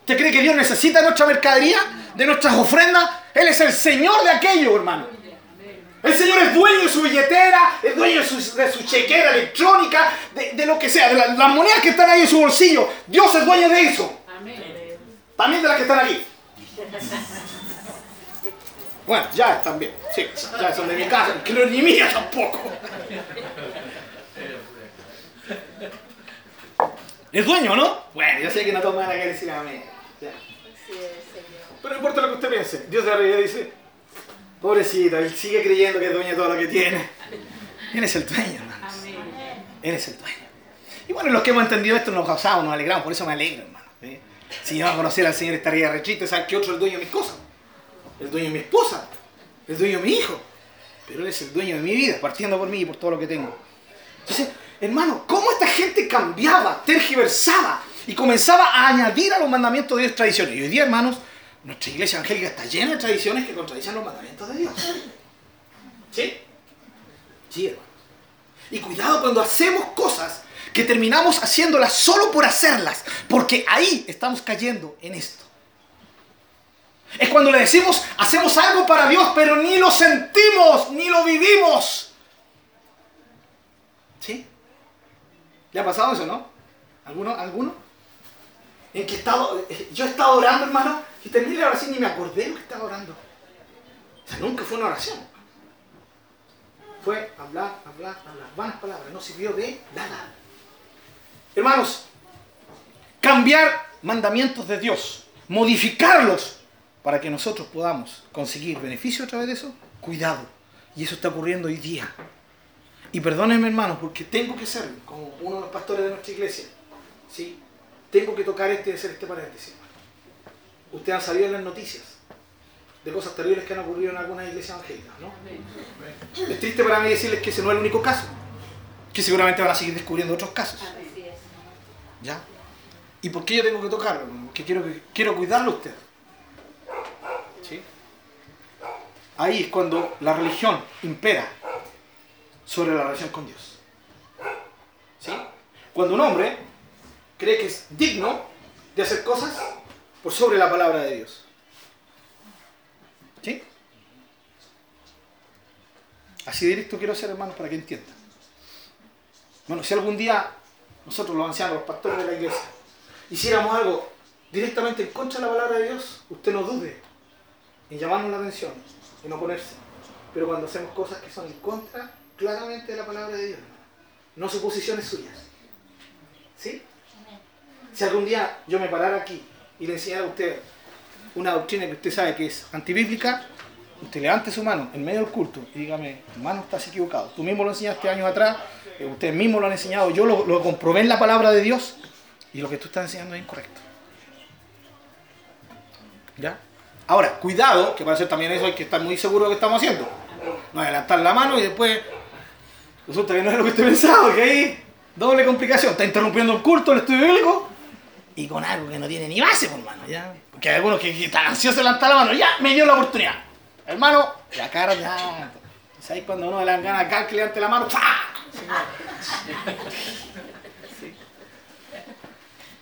S1: ¿Usted cree que Dios necesita nuestra mercadería, de nuestras ofrendas? Él es el Señor de aquello, hermano. El Señor es dueño de su billetera, es dueño de su, de su chequera electrónica, de, de, lo que sea, de la, las monedas que están ahí en su bolsillo. Dios es dueño de eso. También de las que están aquí. Bueno, ya también. Sí, ya son de mi casa, que no es ni mía tampoco. ¿Es dueño, no? Bueno, yo sé que no todos me van a decir a mí. Ya. Pero no importa lo que usted piense. Dios de arriba dice, pobrecito, él sigue creyendo que es dueño de todo lo que tiene. Él es el dueño, hermanos. Él es el dueño. Y bueno, los que hemos entendido esto nos gozamos, nos alegramos, por eso me alegro, hermano. Si yo no conociera al Señor estaría rechito, ¿sabes qué otro es el dueño de mis cosas? El dueño de mi esposa, el dueño de mi hijo. Pero Él es el dueño de mi vida, partiendo por mí y por todo lo que tengo. Entonces, hermano, ¿cómo esta gente cambiaba, tergiversaba y comenzaba a añadir a los mandamientos de Dios tradiciones? Y hoy día, hermanos, nuestra iglesia evangélica está llena de tradiciones que contradicen los mandamientos de Dios. ¿Sí? Sí, hermano. Y cuidado cuando hacemos cosas que terminamos haciéndolas solo por hacerlas, porque ahí estamos cayendo en esto. Es cuando le decimos, hacemos algo para Dios, pero ni lo sentimos, ni lo vivimos. ¿Sí? ¿Le ha pasado eso, no? ¿Alguno? ¿Alguno? En que estado, yo he estado orando, hermano, y terminé la oración y me acordé de lo que estaba orando. O sea, nunca fue una oración. Fue hablar, hablar, hablar. Vanas palabras, no sirvió de nada. Hermanos, cambiar mandamientos de Dios, modificarlos para que nosotros podamos conseguir beneficio a través de eso, cuidado. Y eso está ocurriendo hoy día. Y perdónenme, hermanos, porque tengo que ser, como uno de los pastores de nuestra iglesia, ¿sí? tengo que tocar este hacer este paréntesis. Ustedes han sabido en las noticias de cosas terribles que han ocurrido en algunas iglesias evangélicas, ¿no? Es triste para mí decirles que ese no es el único caso, que seguramente van a seguir descubriendo otros casos. ¿Ya? ¿Y por qué yo tengo que tocarlo? Porque quiero, quiero cuidarlo a usted. ¿Sí? Ahí es cuando la religión impera sobre la relación con Dios. ¿Sí? Cuando un hombre cree que es digno de hacer cosas por sobre la palabra de Dios. ¿Sí? Así directo quiero ser, hermanos, para que entiendan. Bueno, si algún día nosotros los ancianos, los pastores de la iglesia, hiciéramos algo directamente en contra de la palabra de Dios, usted no dude en llamarnos la atención, en oponerse. Pero cuando hacemos cosas que son en contra claramente de la palabra de Dios, no suposiciones suyas. ¿Sí? Si algún día yo me parara aquí y le enseñara a usted una doctrina que usted sabe que es antibíblica, usted levante su mano en medio del culto y dígame, hermano, estás equivocado. Tú mismo lo enseñaste años atrás, eh, ustedes mismos lo han enseñado, yo lo, lo comprobé en la palabra de Dios y lo que tú estás enseñando es incorrecto. ¿Ya? Ahora, cuidado, que para hacer también eso hay que estar muy seguro de lo que estamos haciendo. No adelantar la mano y después resulta que no es lo que usted pensaba, que ahí doble complicación. Está interrumpiendo el culto, el estudio bíblico y con algo que no tiene ni base, por mano, ¿ya? Porque hay algunos que, que están ansiosos de levantar la mano, ya me dio la oportunidad. Hermano, la cara ya. ¿Sabes cuando uno le dan ganas acá que levante la mano? ¡Fah! Sí.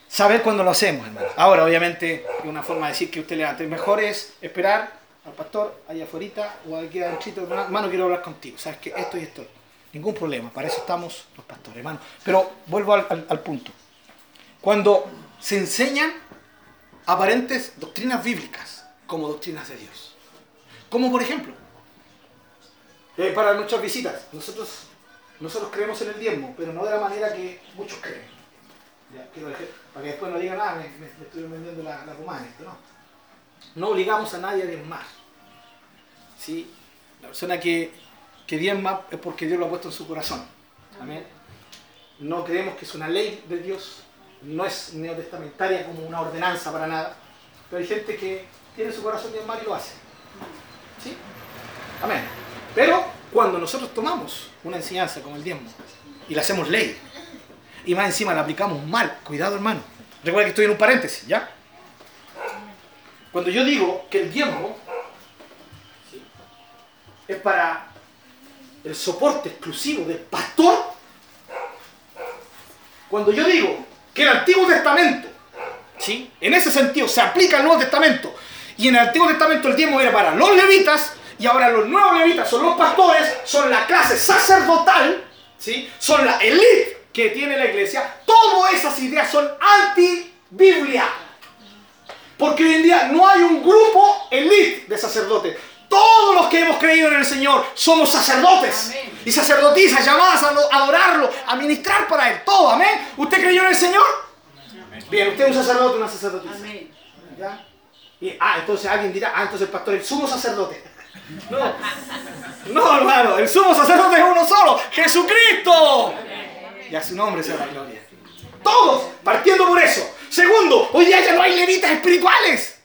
S1: Saber cuándo lo hacemos, hermano. Ahora, obviamente, una forma de decir que usted levante. Mejor es esperar al pastor allá afuera o aquí adentro, hermano, quiero hablar contigo. ¿Sabes que Esto y esto. Ningún problema, para eso estamos los pastores, hermano. Pero vuelvo al punto. Cuando se enseñan aparentes doctrinas bíblicas como doctrinas de Dios. Como por ejemplo, eh, para nuestras visitas, nosotros, nosotros creemos en el diezmo, pero no de la manera que muchos creen. Quiero dejar- para que después no digan, ah, me, estoy vendiendo la, la romana, esto no. No obligamos a nadie a diezmar. ¿Sí? La persona que, que diezma es porque Dios lo ha puesto en su corazón. Amén. No creemos que es una ley de Dios, no es neotestamentaria como una ordenanza para nada, pero hay gente que tiene su corazón diezmar y lo hace. ¿Sí? Amén. Pero cuando nosotros tomamos una enseñanza como el diezmo y la hacemos ley, y más encima la aplicamos mal, cuidado hermano. Recuerda que estoy en un paréntesis, ¿ya? Cuando yo digo que el diezmo es para el soporte exclusivo del pastor, cuando yo digo que el Antiguo Testamento, ¿sí? en ese sentido se aplica el Nuevo Testamento, y en el Antiguo Testamento el diezmo era para los levitas, y ahora los nuevos levitas son los pastores, son la clase sacerdotal, ¿sí? son la elite que tiene la iglesia, todas esas ideas son anti-Biblia. Porque hoy en día no hay un grupo elite de sacerdotes. Todos los que hemos creído en el Señor somos sacerdotes
S2: Amén.
S1: y sacerdotisas llamadas a lo- adorarlo, a ministrar para Él. Todo, amén. ¿Usted creyó en el Señor? Bien, usted es un sacerdote, una sacerdotisa.
S2: Amén.
S1: ¿Ya? Y, ah, entonces alguien dirá, ah, entonces el pastor es el sumo sacerdote. No, no, hermano, el sumo sacerdote es uno solo, Jesucristo. Y a su nombre sea la gloria. Todos, partiendo por eso. Segundo, hoy día ya no hay levitas espirituales.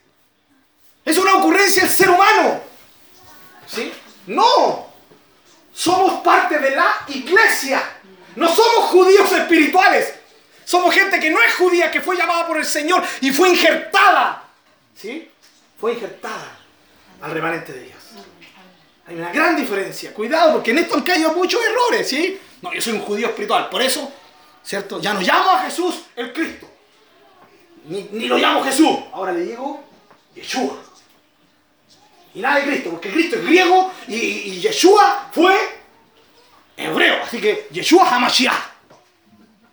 S1: Es una ocurrencia del ser humano. No. Somos parte de la iglesia. No somos judíos espirituales. Somos gente que no es judía, que fue llamada por el Señor y fue injertada. ¿Sí? Fue injertada al remanente de Dios. Hay una gran diferencia. Cuidado, porque en esto han caído muchos errores, ¿sí? No, yo soy un judío espiritual. Por eso, ¿cierto? Ya no llamo a Jesús el Cristo. Ni, ni lo llamo Jesús. Ahora le digo Yeshua. Y nada de Cristo, porque Cristo es griego y, y Yeshua fue hebreo. Así que Yeshua Hamashiach.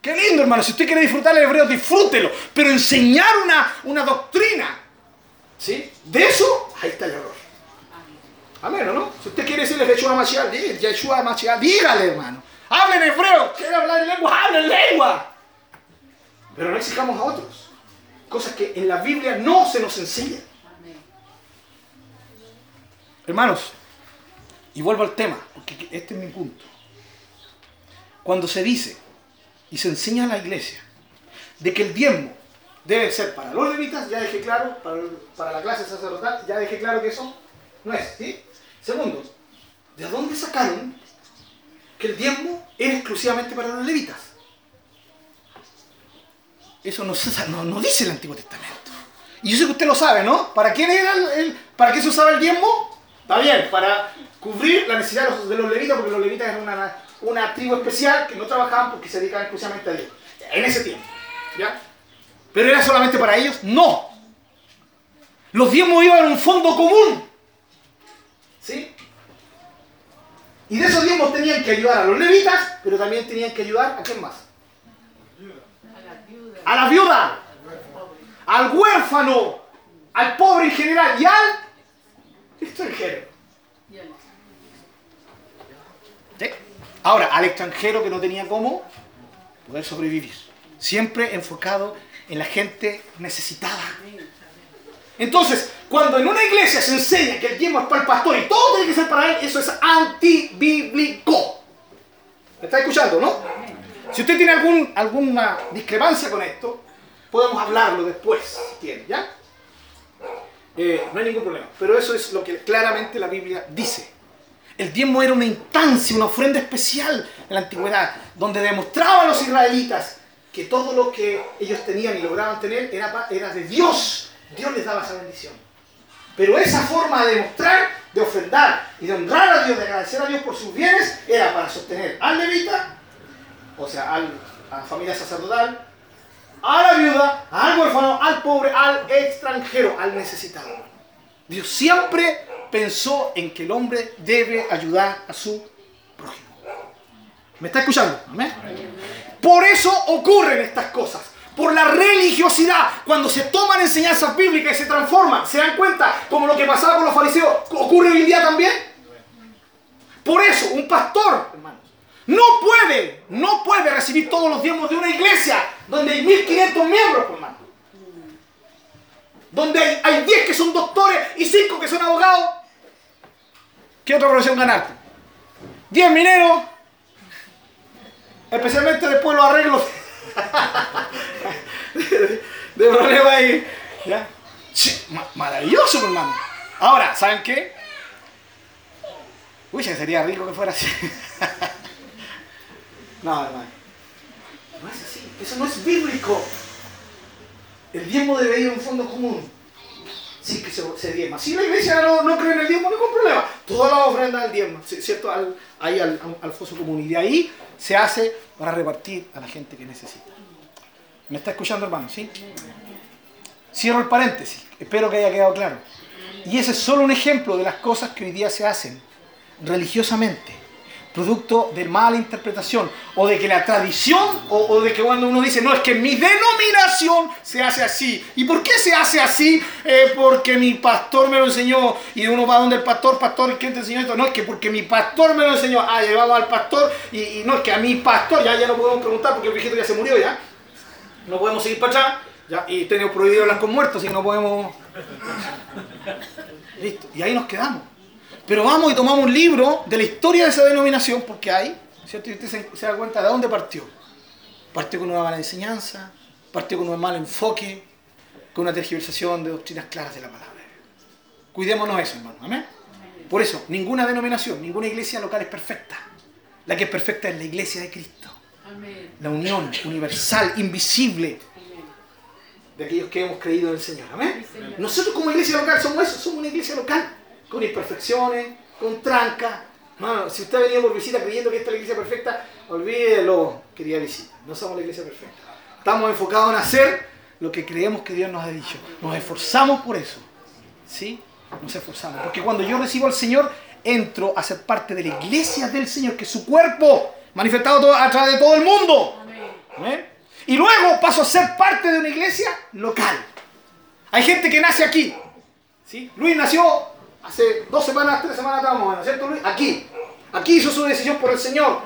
S1: Qué lindo, hermano. Si usted quiere disfrutar el hebreo, disfrútelo. Pero enseñar una, una doctrina, ¿sí? De eso, ahí está el error. Amén, ¿o no? Si usted quiere decirle Yeshua Mashiach, di- Yeshua Mashiach, dígale, hermano. Hable en hebreo. ¿Quiere hablar en lengua? Hable en lengua. Pero no exijamos a otros. Cosas que en la Biblia no se nos enseñan. Hermanos, y vuelvo al tema, porque este es mi punto. Cuando se dice y se enseña a la iglesia de que el diezmo debe ser para los levitas, ya dejé claro, para, para la clase sacerdotal, ya dejé claro que eso no es. ¿sí? Segundo, ¿de dónde sacaron que el diezmo era exclusivamente para los levitas? Eso no, no, no dice el Antiguo Testamento. Y yo sé que usted lo sabe, ¿no? ¿Para quién era el- para qué se usaba el diezmo? Está bien, para cubrir la necesidad de los, levitas, porque los levitas eran una, una tribu especial que no trabajaban porque se dedicaban exclusivamente a Dios. En ese tiempo. ¿Ya? ¿Pero era solamente para ellos? No. Los diezmos iban a un fondo común. ¿Sí? Y de esos diezmos tenían que ayudar a los levitas, pero también tenían que ayudar a quién más?
S2: A la viuda.
S1: A la viuda, al huérfano, al pobre en general y al extranjero. ¿Sí? Ahora, al extranjero que no tenía cómo poder sobrevivir. Siempre enfocado en la gente necesitada. Entonces, cuando en una iglesia se enseña que el diezmo es para el pastor y todo tiene que ser para él, eso es antibíblico. ¿Me está escuchando, no? Si usted tiene algún, alguna discrepancia con esto, podemos hablarlo después, si quiere, ¿ya? Eh, no hay ningún problema. Pero eso es lo que claramente la Biblia dice. El diezmo era una instancia, una ofrenda especial en la antigüedad, donde demostraban los israelitas que todo lo que ellos tenían y lograban tener era, de Dios. Dios les daba esa bendición. Pero esa forma de demostrar, de ofrendar y de honrar a Dios, de agradecer a Dios por sus bienes, era para sostener al levita, o sea, a la familia sacerdotal, a la viuda, al huérfano, al pobre, al extranjero, al necesitado. Dios siempre pensó en que el hombre debe ayudar a su prójimo. ¿Me está escuchando? Amén. Por eso ocurren estas cosas. Por la religiosidad, cuando se toman enseñanzas bíblicas y se transforman, ¿se dan cuenta? Como lo que pasaba con los fariseos, ¿ocurre hoy en día también? Por eso, un pastor, hermanos, no puede, no puede recibir todos los diezmos de una iglesia donde hay 1500 miembros, hermano. Donde hay, hay 10 que son doctores y 5 que son abogados. ¿Qué otra profesión ganarte? 10 mineros, especialmente después los arreglos de, problemas ahí. ¿ya? Maravilloso, hermano. Ahora, ¿saben qué? Uy, sería rico que fuera así. no, hermano. No es así. Eso no es bíblico. El diezmo debe ir a un fondo común. Sí que se, se diezma. Si la iglesia no, no cree en el diezmo, hay problema. Toda la ofrenda al diezmo, ¿sí- ¿cierto? Al, ahí al, al foso común. Y de ahí se hace para repartir a la gente que necesita. ¿Me está escuchando, hermano? ¿Sí? Cierro el paréntesis. Espero que haya quedado claro. Y ese es solo un ejemplo de las cosas que hoy día se hacen religiosamente, producto de mala interpretación, o de que la tradición, o, de que cuando uno dice, no, es que mi denominación se hace así. ¿Y por qué se hace así? Eh, porque mi pastor me lo enseñó, y uno va donde el pastor, pastor, ¿quién te enseñó esto? No, es que porque mi pastor me lo enseñó, ah, llevamos al pastor, y, no, es que a mi pastor, ya, ya no podemos preguntar porque el viejito ya se murió ya, no podemos seguir para atrás, ya, y tenemos prohibido hablar con muertos, y no podemos... Listo, y ahí nos quedamos. Pero vamos y tomamos un libro de la historia de esa denominación, porque hay, ¿cierto? Y usted se, se da cuenta de dónde partió. Partió con una mala enseñanza, partió con un mal enfoque, con una tergiversación de doctrinas claras de la palabra. Cuidémonos eso, hermano. Amén. Por eso, ninguna denominación, ninguna iglesia local es perfecta. La que es perfecta es la iglesia de Cristo.
S2: Amén.
S1: La unión universal, invisible, de aquellos que hemos creído en el Señor. Amén. Nosotros como iglesia local somos eso, somos una iglesia local, con imperfecciones, con trancas. No, si usted ha venido por visita creyendo que esta es la iglesia perfecta, olvídelo, querida visita. No somos la iglesia perfecta. Estamos enfocados en hacer lo que creemos que Dios nos ha dicho. Nos esforzamos por eso. ¿Sí? Nos esforzamos. Porque cuando yo recibo al Señor, entro a ser parte de la iglesia del Señor, que es su cuerpo, manifestado a través de todo el mundo. ¿Eh? Y luego paso a ser parte de una iglesia local. Hay gente que nace aquí. ¿sí? Luis nació hace dos semanas, tres semanas atrás, más o menos, ¿cierto Luis? Aquí. Aquí hizo su decisión por el Señor.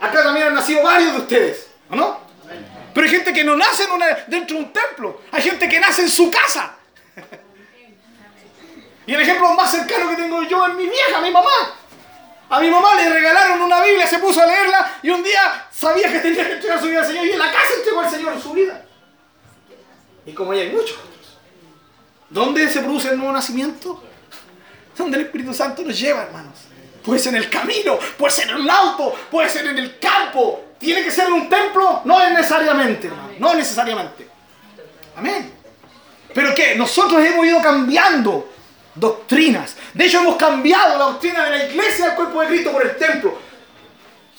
S1: Acá también han nacido varios de ustedes, ¿o no? Pero hay gente que no nace en una- dentro de un templo. Hay gente que nace en su casa. Y el ejemplo más cercano que tengo yo es mi vieja, mi mamá. A mi mamá le regalaron una Biblia, se puso a leerla y un día sabía que tenía que entregar su vida al Señor y en la casa entregó al Señor su vida. Y como ella hay muchos otros. ¿Dónde se produce el nuevo nacimiento? Donde el Espíritu Santo nos lleva, hermanos. Puede ser en el camino, puede ser en un auto, puede ser en el campo. ¿Tiene que ser en un templo? No es necesariamente, hermano. No es necesariamente. Amén. ¿Pero qué? Nosotros hemos ido cambiando doctrinas. De hecho, hemos cambiado la doctrina de la iglesia del cuerpo de Cristo por el templo.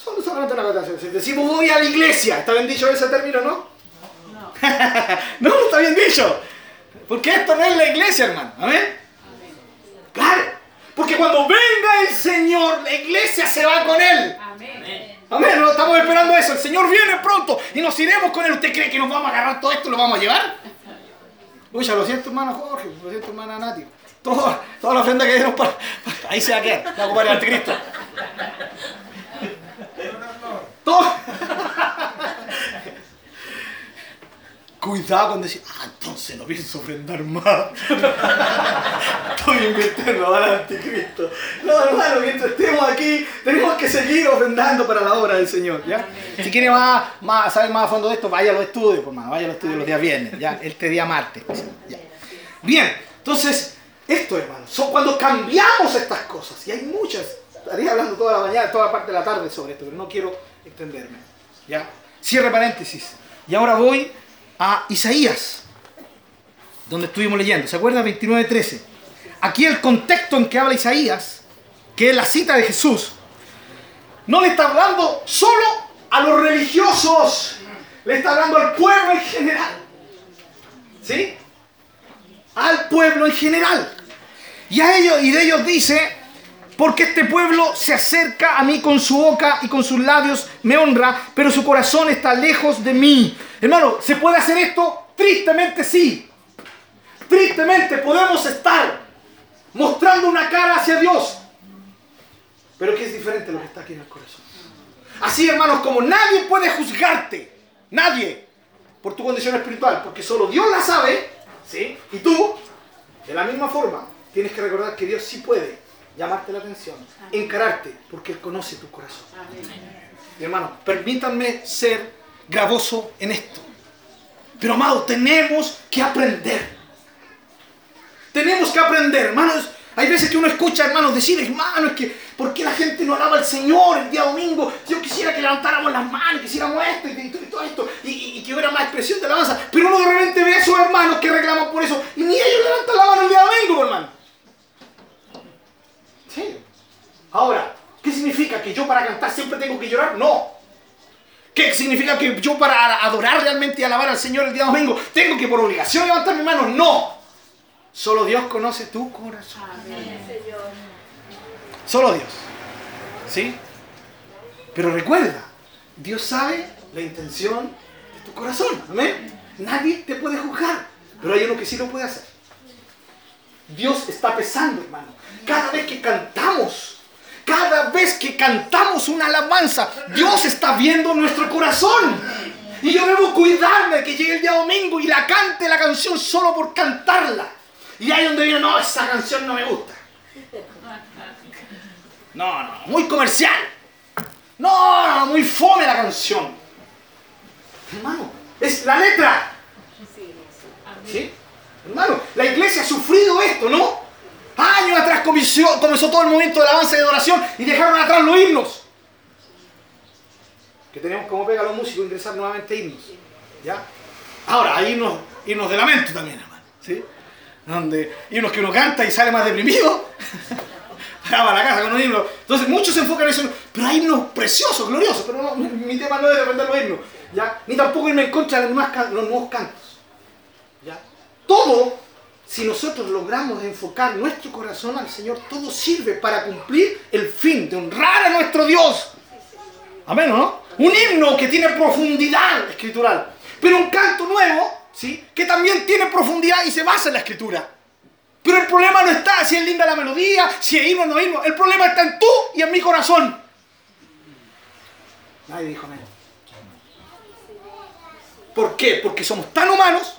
S1: Solo solamente una. Si decimos voy a la iglesia, ¿está bien dicho ese término, no?
S2: No.
S1: no, está bien dicho. Porque esto no es la iglesia, hermano. Amén. Porque cuando venga el Señor, la iglesia se va con Él.
S2: Amén.
S1: Amén. No estamos esperando eso. El Señor viene pronto y nos iremos con Él. ¿Usted cree que nos vamos a agarrar todo esto y lo vamos a llevar? Uy, ya lo siento, hermano Jorge. Lo siento, hermana Nati. Todo- toda la ofrenda que dieron para. Ahí se va a quedar. La va a ocupar el anticristo. Cuidado con decir, ah, entonces no pienso ofrendar más. Estoy invirtiendo al anticristo. No, hermano, mientras estemos aquí, tenemos que seguir ofrendando para la obra del Señor. ¿ya? Si quiere más, más, saber más a fondo de esto, vaya a los estudios, por mano, vaya a los estudios los días viernes, ¿ya? este día martes. ¿ya? Bien, entonces, esto, hermano, son cuando cambiamos estas cosas, y hay muchas, estaría hablando toda la mañana, toda la parte de la tarde sobre esto, pero no quiero extenderme. ¿ya? Cierre paréntesis. Y ahora voy a Isaías, donde estuvimos leyendo. ¿Se acuerdan? 29.13. Aquí el contexto en que habla Isaías, que es la cita de Jesús, no le está hablando solo a los religiosos, le está hablando al pueblo en general. ¿Sí? Al pueblo en general. Y a ellos, y de ellos dice, porque este pueblo se acerca a mí con su boca y con sus labios me honra, pero su corazón está lejos de mí. Hermano, ¿se puede hacer esto? Tristemente sí. Tristemente podemos estar mostrando una cara hacia Dios. Pero que es diferente lo que está aquí en el corazón. Así, hermanos, como nadie puede juzgarte, nadie, por tu condición espiritual, porque solo Dios la sabe, ¿sí? Y tú, de la misma forma, tienes que recordar que Dios sí puede llamarte la atención, encararte, porque Él conoce tu corazón. Mi hermano, permítanme ser gravoso en esto. Pero, amado, tenemos que aprender. Tenemos que aprender, hermanos. Hay veces que uno escucha, hermanos, decir, hermanos, que ¿por qué la gente no alaba al Señor el día domingo? Yo quisiera que levantáramos las manos, que hiciéramos esto y, todo esto, y, que hubiera más expresión de alabanza. Pero uno de repente ve a esos hermanos que reclaman por eso, y ni ellos levantan la mano el día domingo, hermano. Sí. Ahora, ¿qué significa? ¿Que yo para cantar siempre tengo que llorar? No. ¿Qué significa que yo para adorar realmente y alabar al Señor el día domingo tengo que por obligación levantar mis manos? No. Solo Dios conoce tu corazón. Solo Dios. ¿Sí? Pero recuerda, Dios sabe la intención de tu corazón. Amén. Nadie te puede juzgar. Pero hay uno que sí lo puede hacer. Dios está pesando, hermano. Cada vez que cantamos, cada vez que cantamos una alabanza, Dios está viendo nuestro corazón. Y yo debo cuidarme de que llegue el día domingo y la cante la canción solo por cantarla. Y ahí donde digo, no, esa canción no me gusta. No, no, muy comercial. No, no, muy fome la canción. Hermano, es la letra. ¿Sí? Hermano, la iglesia ha sufrido esto, ¿no? Años atrás comenzó, comenzó todo el movimiento de alabanza y de adoración y dejaron atrás los himnos. Que tenemos como pega a los músicos ingresar nuevamente himnos. ¿Ya? Ahora, hay himnos, himnos de lamento también, hermano. ¿Sí? Donde himnos que uno canta y sale más deprimido. va a la casa con un himno. Entonces muchos se enfocan en eso. Pero hay himnos preciosos, gloriosos. Pero mi tema no es defender los himnos. ¿ya? Ni tampoco irme en contra de los nuevos cantos. ¿ya? Todo si nosotros logramos enfocar nuestro corazón al Señor, todo sirve para cumplir el fin de honrar a nuestro Dios. Amén, ¿no? Un himno que tiene profundidad escritural, pero un canto nuevo, ¿sí? Que también tiene profundidad y se basa en la escritura. Pero el problema no está si es linda la melodía, si es himno o no himno. El problema está en tú y en mi corazón. Nadie dijo nada. ¿Por qué? Porque somos tan humanos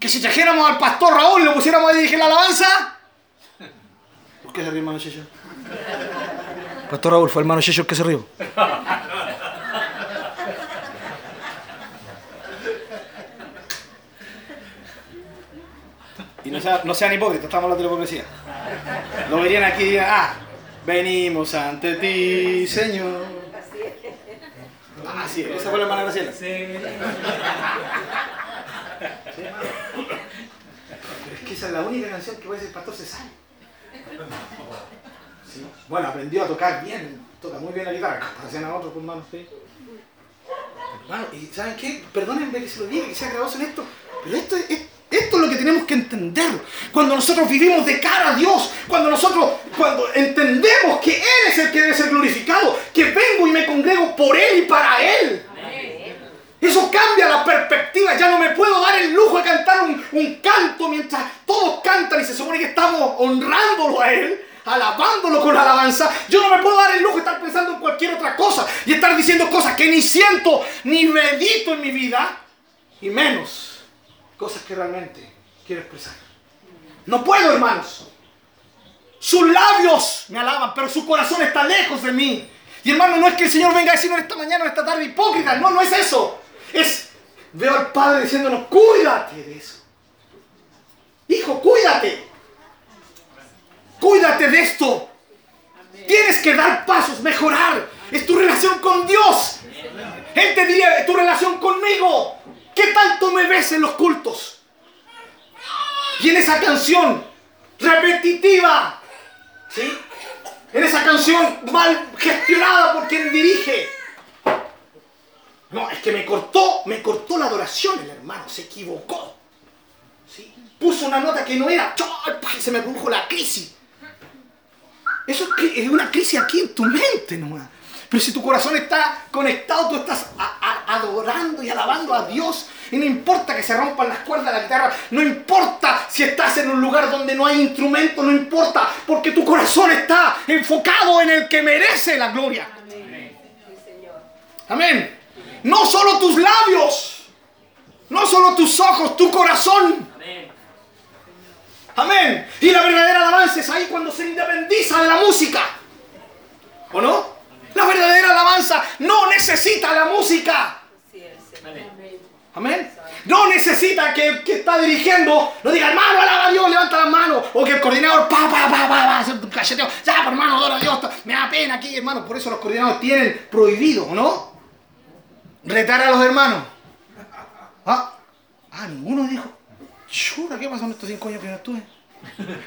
S1: que si trajéramos al pastor Raúl y lo pusiéramos a dirigir la alabanza. ¿Por qué se ríe hermano Checho? Pastor Raúl fue el hermano Checho el que se rió. Y no, sea, no sean hipócritas, estamos hablando de la hipocresía. Lo verían aquí y dirían, ah, venimos ante ti, Señor. Ah, sí, esa fue la hermana Graciela. Sí. Pero es que esa es la única canción que puede ser pastor se sabe. Bueno, aprendió a tocar bien, toca muy bien la guitarra, hacían a otros con manos, ¿sí? Bueno, y ¿saben qué? Perdónenme que se lo diga, que sea grabado en esto, pero esto es, esto es lo que tenemos que entender. Cuando nosotros vivimos de cara a Dios, cuando nosotros cuando entendemos que Él es el que debe ser glorificado, que vengo y me congrego por Él y para Él. Eso cambia la perspectiva. Ya no me puedo dar el lujo de cantar un, canto mientras todos cantan y se supone que estamos honrándolo a Él, alabándolo con alabanza. Yo no me puedo dar el lujo de estar pensando en cualquier otra cosa y estar diciendo cosas que ni siento ni medito en mi vida y menos cosas que realmente quiero expresar. No puedo, hermanos. Sus labios me alaban, pero su corazón está lejos de mí. Y hermano, no es que el Señor venga a decirnos esta mañana o esta tarde hipócrita. No, no es eso. Es, veo al Padre diciéndonos, cuídate de eso. Hijo, cuídate. Cuídate de esto. Tienes que dar pasos, mejorar. Es tu relación con Dios. Él te diría, tu relación conmigo. ¿Qué tanto me ves en los cultos? Y en esa canción repetitiva, ¿sí? En esa canción mal gestionada por quien dirige. No, es que me cortó, me cortó la adoración el hermano, se equivocó. ¿Sí? Puso una nota que no era, se me produjo la crisis. Eso es una crisis aquí en tu mente nomás. Pero si tu corazón está conectado, tú estás adorando y alabando a Dios. Y no importa que se rompan las cuerdas de la guitarra, no importa si estás en un lugar donde no hay instrumento, no importa, porque tu corazón está enfocado en el que merece la gloria. Amén. No solo tus labios, no solo tus ojos, tu corazón. Amén. Y la verdadera alabanza es ahí cuando se independiza de la música. ¿O no? La verdadera alabanza no necesita la música. Amén. No necesita que que está dirigiendo no diga, hermano, alaba a Dios, levanta las manos. O que el coordinador, pa, pa, pa, pa, pa, cacheteo. Ya, pues, hermano, adora a Dios. Me da pena aquí, hermano. Por eso los coordinadores tienen prohibido, ¿no? Retar a los hermanos. Ah, ah ninguno dijo, chura, ¿qué pasó en estos cinco años que no estuve?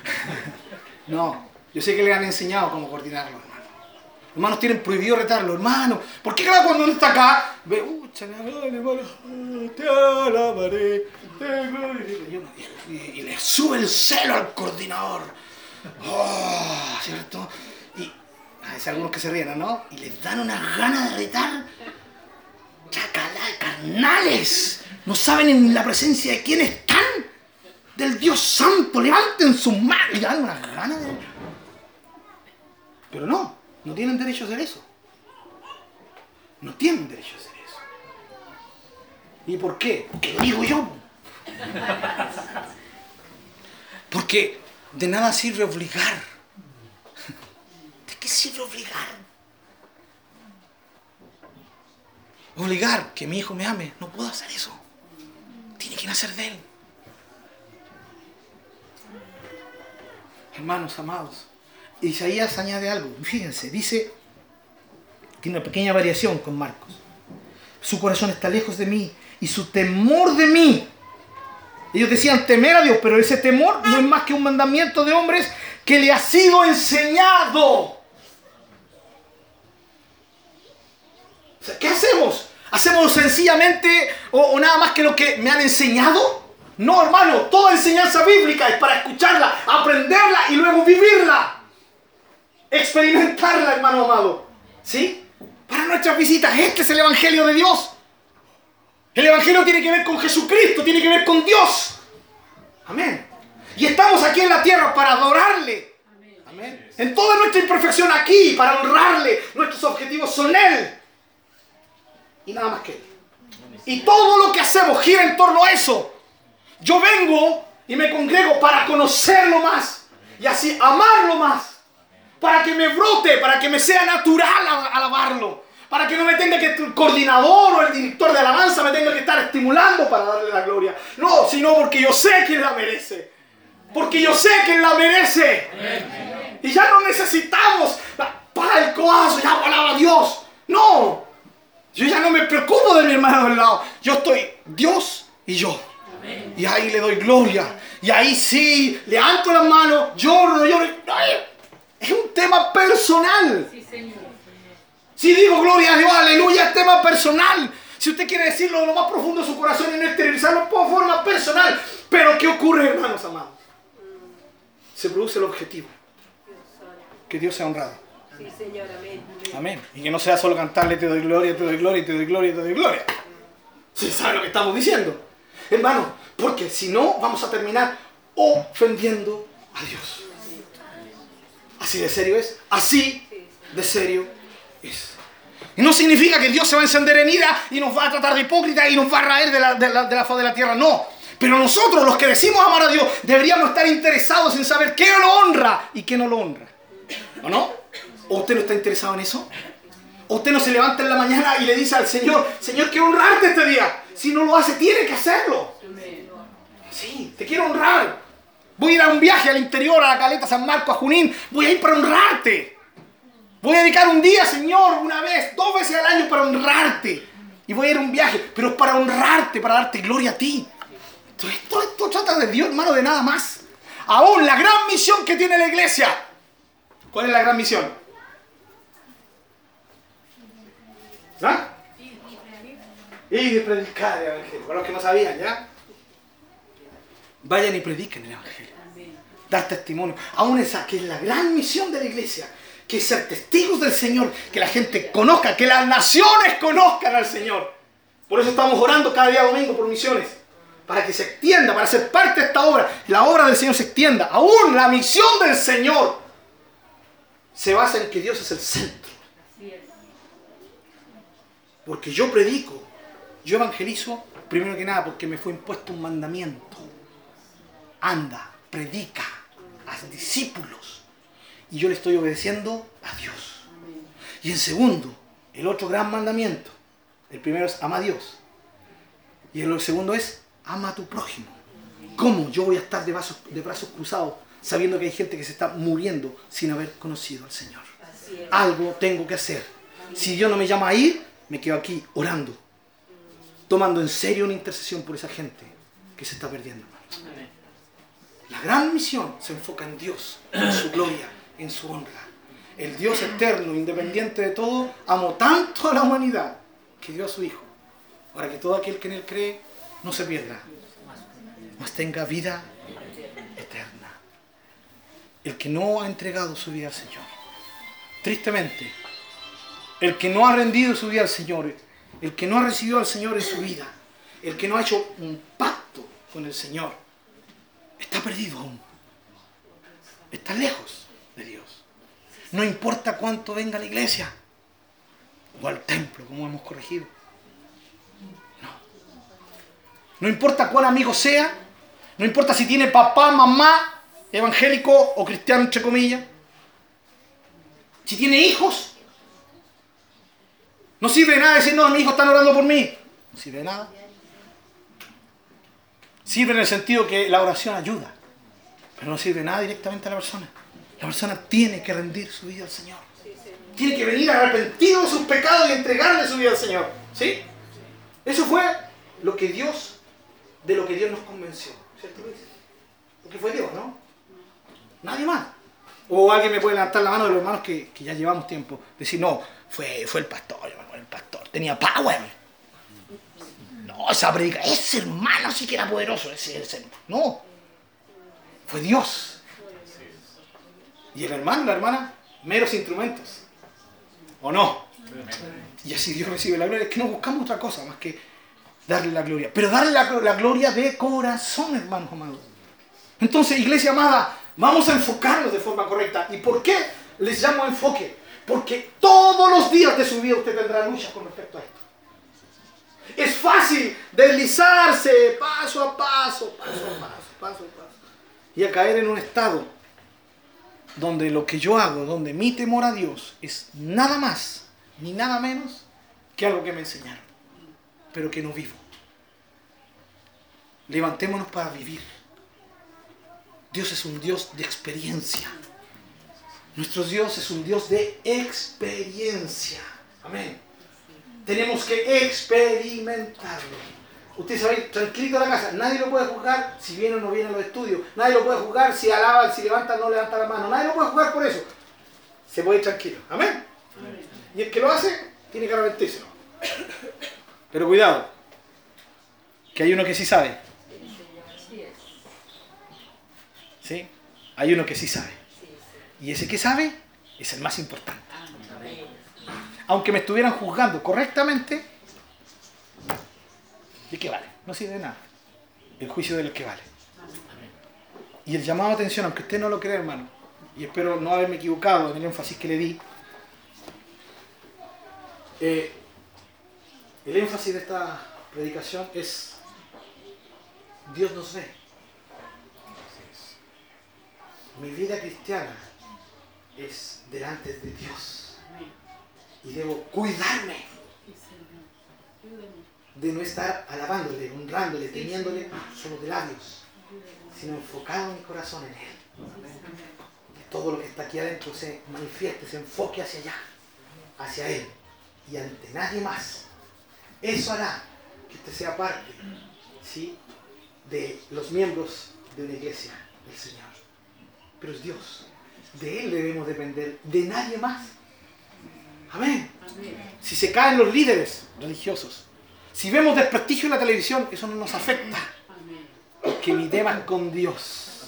S1: no, yo sé que le han enseñado cómo coordinarlo. Hermanos tienen prohibido retarlo, hermano. ¿Por qué cada cuando uno está acá, ve, uh, hermano, te alabaré, te y, y, le sube el celo al coordinador. Oh, ¿cierto? Y hay algunos que se ríen, ¿no? Y les dan una gana de retar. Chacalá, carnales. No saben en la presencia de quién están. Del Dios Santo. Levanten sus manos dan una gana de. Pero no. No tienen derecho a hacer eso. No tienen derecho a hacer eso. ¿Y por qué? Porque lo digo yo. Porque de nada sirve obligar. ¿De qué sirve obligar? Obligar que mi hijo me ame. No puedo hacer eso. Tiene que nacer de él. Hermanos amados, Isaías añade algo, fíjense, dice, tiene una pequeña variación con Marcos. Su corazón está lejos de mí y su temor de mí. Ellos decían temer a Dios, pero ese temor no es más que un mandamiento de hombres que le ha sido enseñado. ¿Qué hacemos? ¿Hacemos sencillamente o, o nada más que lo que me han enseñado? No, hermano, toda enseñanza bíblica es para escucharla, aprenderla y luego vivirla experimentarla, hermano amado. ¿Sí? Para nuestras visitas, este es el Evangelio de Dios. El Evangelio tiene que ver con Jesucristo, tiene que ver con Dios. Amén. Y estamos aquí en la tierra para adorarle. Amén. En toda nuestra imperfección aquí, para honrarle. Nuestros objetivos son Él. Y nada más que Él. Y todo lo que hacemos gira en torno a eso. Yo vengo y me congrego para conocerlo más. Y así amarlo más para que me brote, para que me sea natural alabarlo, para que no me tenga que el coordinador o el director de alabanza me tenga que estar estimulando para darle la gloria. No, sino porque yo sé que la merece. Porque yo sé que la merece. Y ya no necesitamos para el coazo, ya alaba a Dios. No, yo ya no me preocupo de mi hermano del lado. Yo estoy Dios y yo. Y ahí le doy gloria. Y ahí sí, levanto las manos, lloro, lloro. Es un tema personal. Si digo gloria a Dios, aleluya, es tema personal. Si usted quiere decirlo de lo más profundo de su corazón y no exteriorizarlo por forma personal. Pero ¿qué ocurre, hermanos amados? Se produce el objetivo. Que Dios sea honrado. Sí, Señor, amén. Amén. Y que no sea solo cantarle te doy gloria, te doy gloria, te doy gloria, te doy gloria. ¿Se sabe lo que estamos diciendo? Hermano, porque si no, vamos a terminar ofendiendo a Dios. Así de serio es. Así de serio es. Y no significa que Dios se va a encender en ira y nos va a tratar de hipócrita y nos va a raer de la, de la, de la faz de la tierra. No. Pero nosotros, los que decimos amar a Dios, deberíamos estar interesados en saber qué lo honra y qué no lo honra. ¿O no? ¿O usted no está interesado en eso? ¿O usted no se levanta en la mañana y le dice al Señor, Señor, quiero honrarte este día? Si no lo hace, tiene que hacerlo. Sí, te quiero honrar. Voy a ir a un viaje al interior, a la caleta San Marco, a Junín. Voy a ir para honrarte. Voy a dedicar un día, Señor, una vez, dos veces al año para honrarte. Y voy a ir a un viaje, pero para honrarte, para darte gloria a ti. Esto, esto trata de Dios, hermano, de nada más. Aún la gran misión que tiene la iglesia. ¿Cuál es la gran misión? ¿Ah? Y de predicar el Evangelio. Para los que no sabían, ¿ya? Vayan y prediquen el Evangelio. Dar testimonio. Aún esa que es la gran misión de la iglesia. Que es ser testigos del Señor. Que la gente conozca, que las naciones conozcan al Señor. Por eso estamos orando cada día domingo por misiones. Para que se extienda, para ser parte de esta obra. La obra del Señor se extienda. Aún la misión del Señor se basa en que Dios es el centro. Porque yo predico, yo evangelizo, primero que nada, porque me fue impuesto un mandamiento. Anda, predica, haz discípulos. Y yo le estoy obedeciendo a Dios. Y en segundo, el otro gran mandamiento. El primero es ama a Dios. Y el segundo es ama a tu prójimo. ¿Cómo yo voy a estar de brazos, de brazos cruzados sabiendo que hay gente que se está muriendo sin haber conocido al Señor? Algo tengo que hacer. Si Dios no me llama a ir, me quedo aquí orando, tomando en serio una intercesión por esa gente que se está perdiendo. La gran misión se enfoca en Dios, en su gloria, en su honra. El Dios eterno, independiente de todo, amó tanto a la humanidad que dio a su Hijo, para que todo aquel que en Él cree no se pierda, mas tenga vida eterna. El que no ha entregado su vida al Señor, tristemente, el que no ha rendido su vida al Señor, el que no ha recibido al Señor en su vida, el que no ha hecho un pacto con el Señor, está perdido aún. Está lejos de Dios. No importa cuánto venga a la iglesia o al templo, como hemos corregido. No. No importa cuán amigo sea, no importa si tiene papá, mamá, evangélico o cristiano, entre comillas. Si tiene hijos, no sirve de nada decir, no, mis hijos están orando por mí. No sirve de nada. Sirve en el sentido que la oración ayuda, pero no sirve de nada directamente a la persona. La persona tiene que rendir su vida al Señor. Tiene que venir arrepentido de sus pecados y entregarle su vida al Señor. ¿Sí? Eso fue lo que Dios, de lo que Dios nos convenció. ¿Cierto Luis? Porque fue Dios, ¿no? Nadie más. O alguien me puede levantar la mano de los hermanos que, que ya llevamos tiempo. Decir, no, fue, fue el pastor, me acuerdo, el pastor. Tenía power. No, esa predica, ese hermano sí que era poderoso. Ese, ese, no. Fue Dios. Y el hermano, la hermana, meros instrumentos. ¿O no? Y así Dios recibe la gloria. Es que no buscamos otra cosa más que darle la gloria. Pero darle la, la gloria de corazón, hermanos amados. Entonces, iglesia amada, vamos a enfocarnos de forma correcta. ¿Y por qué les llamo enfoque? Porque todos los días de su vida usted tendrá luchas con respecto a esto. Es fácil deslizarse paso a paso, paso a paso, paso a paso. Y a caer en un estado donde lo que yo hago, donde mi temor a Dios es nada más ni nada menos que algo que me enseñaron, pero que no vivo. Levantémonos para vivir. Dios es un Dios de experiencia. Nuestro Dios es un Dios de experiencia. Amén. Tenemos que experimentarlo. Usted se va a tranquilito a la casa. Nadie lo puede juzgar si viene o no viene a los estudios. Nadie lo puede juzgar si alaba, si levanta o no levanta la mano. Nadie lo puede juzgar por eso. Se puede ir tranquilo. Amén. Y el que lo hace, tiene que arrepentirse. Pero cuidado. Que hay uno que sí sabe. ¿Sí? Hay uno que sí sabe. Y ese que sabe es el más importante. Aunque me estuvieran juzgando correctamente, ¿de qué vale? No sirve de nada. El juicio del que vale. Y el llamado a atención, aunque usted no lo crea, hermano, y espero no haberme equivocado en el énfasis que le di, eh, el énfasis de esta predicación es Dios nos ve. Mi vida cristiana es delante de Dios. Y debo cuidarme de no estar alabándole, honrándole, teniéndole solo de labios, sino enfocado mi corazón en Él. Que todo lo que está aquí adentro se manifieste, se enfoque hacia allá, hacia Él y ante nadie más. Eso hará que usted sea parte ¿sí? de los miembros de una iglesia del Señor. Pero es Dios. De Él debemos depender, de nadie más. Amén.
S2: Amén.
S1: Si se caen los líderes religiosos, si vemos desprestigio en la televisión, eso no nos afecta,
S2: Amén.
S1: porque mi tema es con Dios.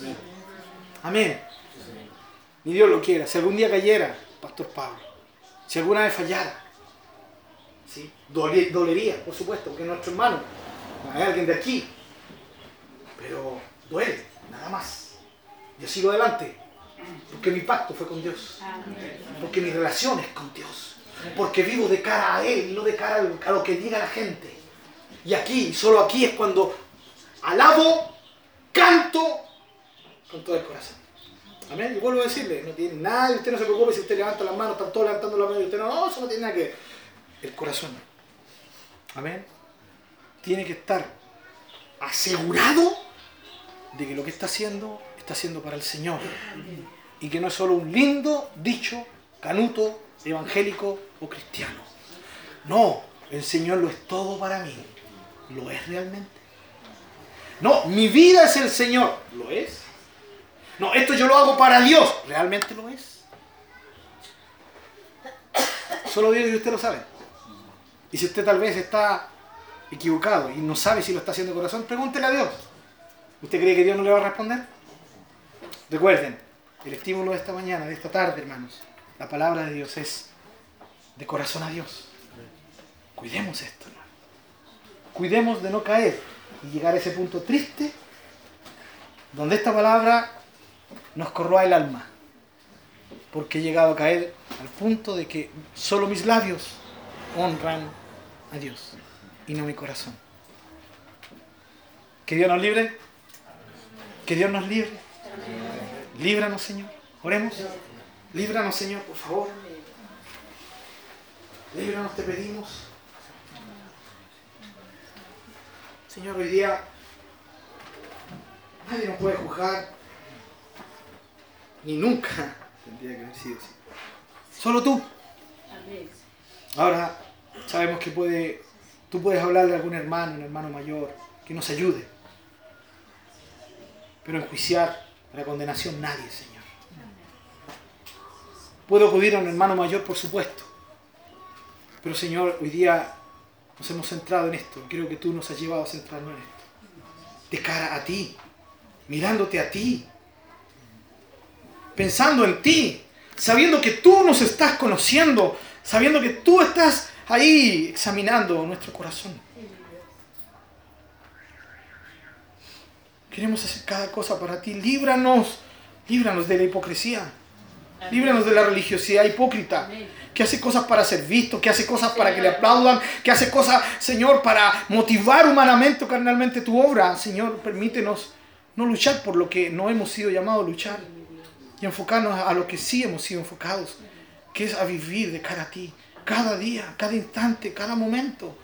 S1: Amén. Ni Dios lo quiera. Si algún día cayera, Pastor Pablo, si alguna vez fallara, ¿sí? Dole- dolería, por supuesto, porque es nuestro hermano, hay alguien de aquí, pero duele, nada más. Yo sigo adelante, porque mi pacto fue con Dios. Porque mi relación es con Dios. Porque vivo de cara a Él no de cara a lo que diga la gente. Y aquí, solo aquí es cuando alabo, canto con todo el corazón. Amén. Y vuelvo a decirle, no tiene nada, y usted no se preocupe si usted levanta las manos, están todos levantando las manos y usted no, no, eso no tiene nada que ver. El corazón. Amén. Tiene que estar asegurado de que lo que está haciendo, está haciendo para el Señor y que no es solo un lindo dicho canuto, evangélico o cristiano. No, el Señor lo es todo para mí. ¿Lo es realmente? No, mi vida es el Señor. ¿Lo es? No, esto yo lo hago para Dios. ¿Realmente lo es? Solo Dios y usted lo sabe. Y si usted tal vez está equivocado y no sabe si lo está haciendo de corazón, pregúntele a Dios. ¿Usted cree que Dios no le va a responder? Recuerden, el estímulo de esta mañana, de esta tarde, hermanos, la palabra de Dios es de corazón a Dios. Cuidemos esto, hermano. Cuidemos de no caer y llegar a ese punto triste donde esta palabra nos corroa el alma. Porque he llegado a caer al punto de que solo mis labios honran a Dios y no mi corazón. Que Dios nos libre. Que Dios nos libre. Líbranos, Señor. Oremos. Líbranos, Señor, por favor. Líbranos, te pedimos. Señor, hoy día nadie nos puede juzgar. Ni nunca tendría que haber sido así. Solo tú. Ahora sabemos que puede, tú puedes hablarle a algún hermano, un hermano mayor, que nos ayude. Pero enjuiciar la condenación nadie, Señor. Puedo acudir a un hermano mayor, por supuesto. Pero Señor, hoy día nos hemos centrado en esto. Creo que tú nos has llevado a centrarnos en esto. De cara a ti, mirándote a ti, pensando en ti, sabiendo que tú nos estás conociendo, sabiendo que tú estás ahí examinando nuestro corazón. Queremos hacer cada cosa para ti. Líbranos, líbranos de la hipocresía. Líbranos de la religiosidad hipócrita, que hace cosas para ser visto, que hace cosas para que le aplaudan, que hace cosas, Señor, para motivar humanamente o carnalmente tu obra. Señor, permítenos no luchar por lo que no hemos sido llamados a luchar y enfocarnos a lo que sí hemos sido enfocados, que es a vivir de cara a ti, cada día, cada instante, cada momento.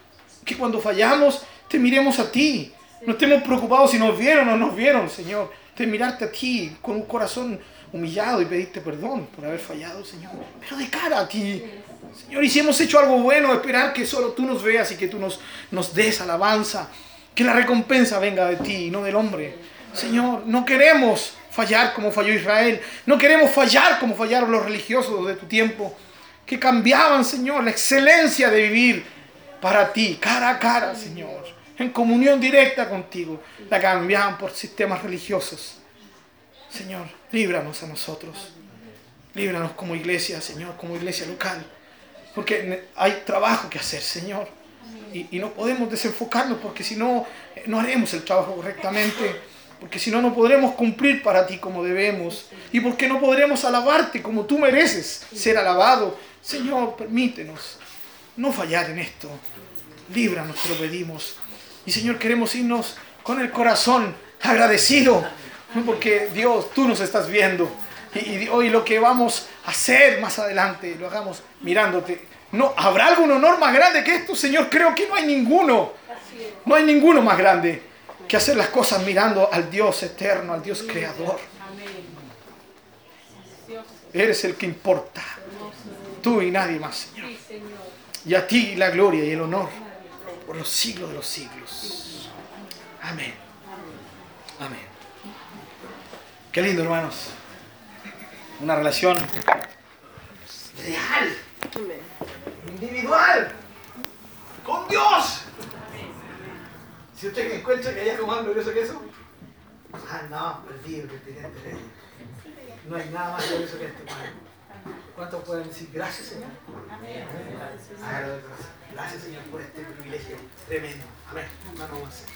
S1: Que cuando fallamos, te miremos a ti. No estemos preocupados si nos vieron o no nos vieron, Señor. Te mirarte a ti con un corazón humillado y pedirte perdón por haber fallado, Señor. Pero de cara a ti, Señor. Y si hemos hecho algo bueno, esperar que solo tú nos veas y que tú nos, nos des alabanza. Que la recompensa venga de ti y no del hombre. Señor, no queremos fallar como falló Israel. No queremos fallar como fallaron los religiosos de tu tiempo. Que cambiaban, Señor, la excelencia de vivir para ti, cara a cara, Señor. En comunión directa contigo. La cambiaban por sistemas religiosos. Señor, líbranos a nosotros. Líbranos como iglesia, Señor, como iglesia local. Porque hay trabajo que hacer, Señor. Y, y no podemos desenfocarnos porque si no, eh, no haremos el trabajo correctamente. Porque si no, no podremos cumplir para ti como debemos. Y porque no podremos alabarte como tú mereces ser alabado. Señor, permítenos no fallar en esto. Líbranos, te lo pedimos. Y Señor, queremos irnos con el corazón agradecido, porque Dios, tú nos estás viendo. Y, hoy lo que vamos a hacer más adelante, lo hagamos mirándote. No, ¿habrá algún honor más grande que esto, Señor? Creo que no hay ninguno. No hay ninguno más grande que hacer las cosas mirando al Dios eterno, al Dios creador. Eres el que importa. Tú y nadie más, Señor. Y a ti la gloria y el honor por los siglos de los siglos. Amén. Amén. Qué lindo, hermanos. Una relación real, individual, con Dios. Si usted encuentra que hay algo más glorioso que eso, ah, no, perdido que tiene. No hay nada más glorioso que esto. ¿Cuántos pueden decir gracias, Señor? Ah, Gracias, Señor, por este privilegio tremendo. Amén. Hermano, vamos a hacer.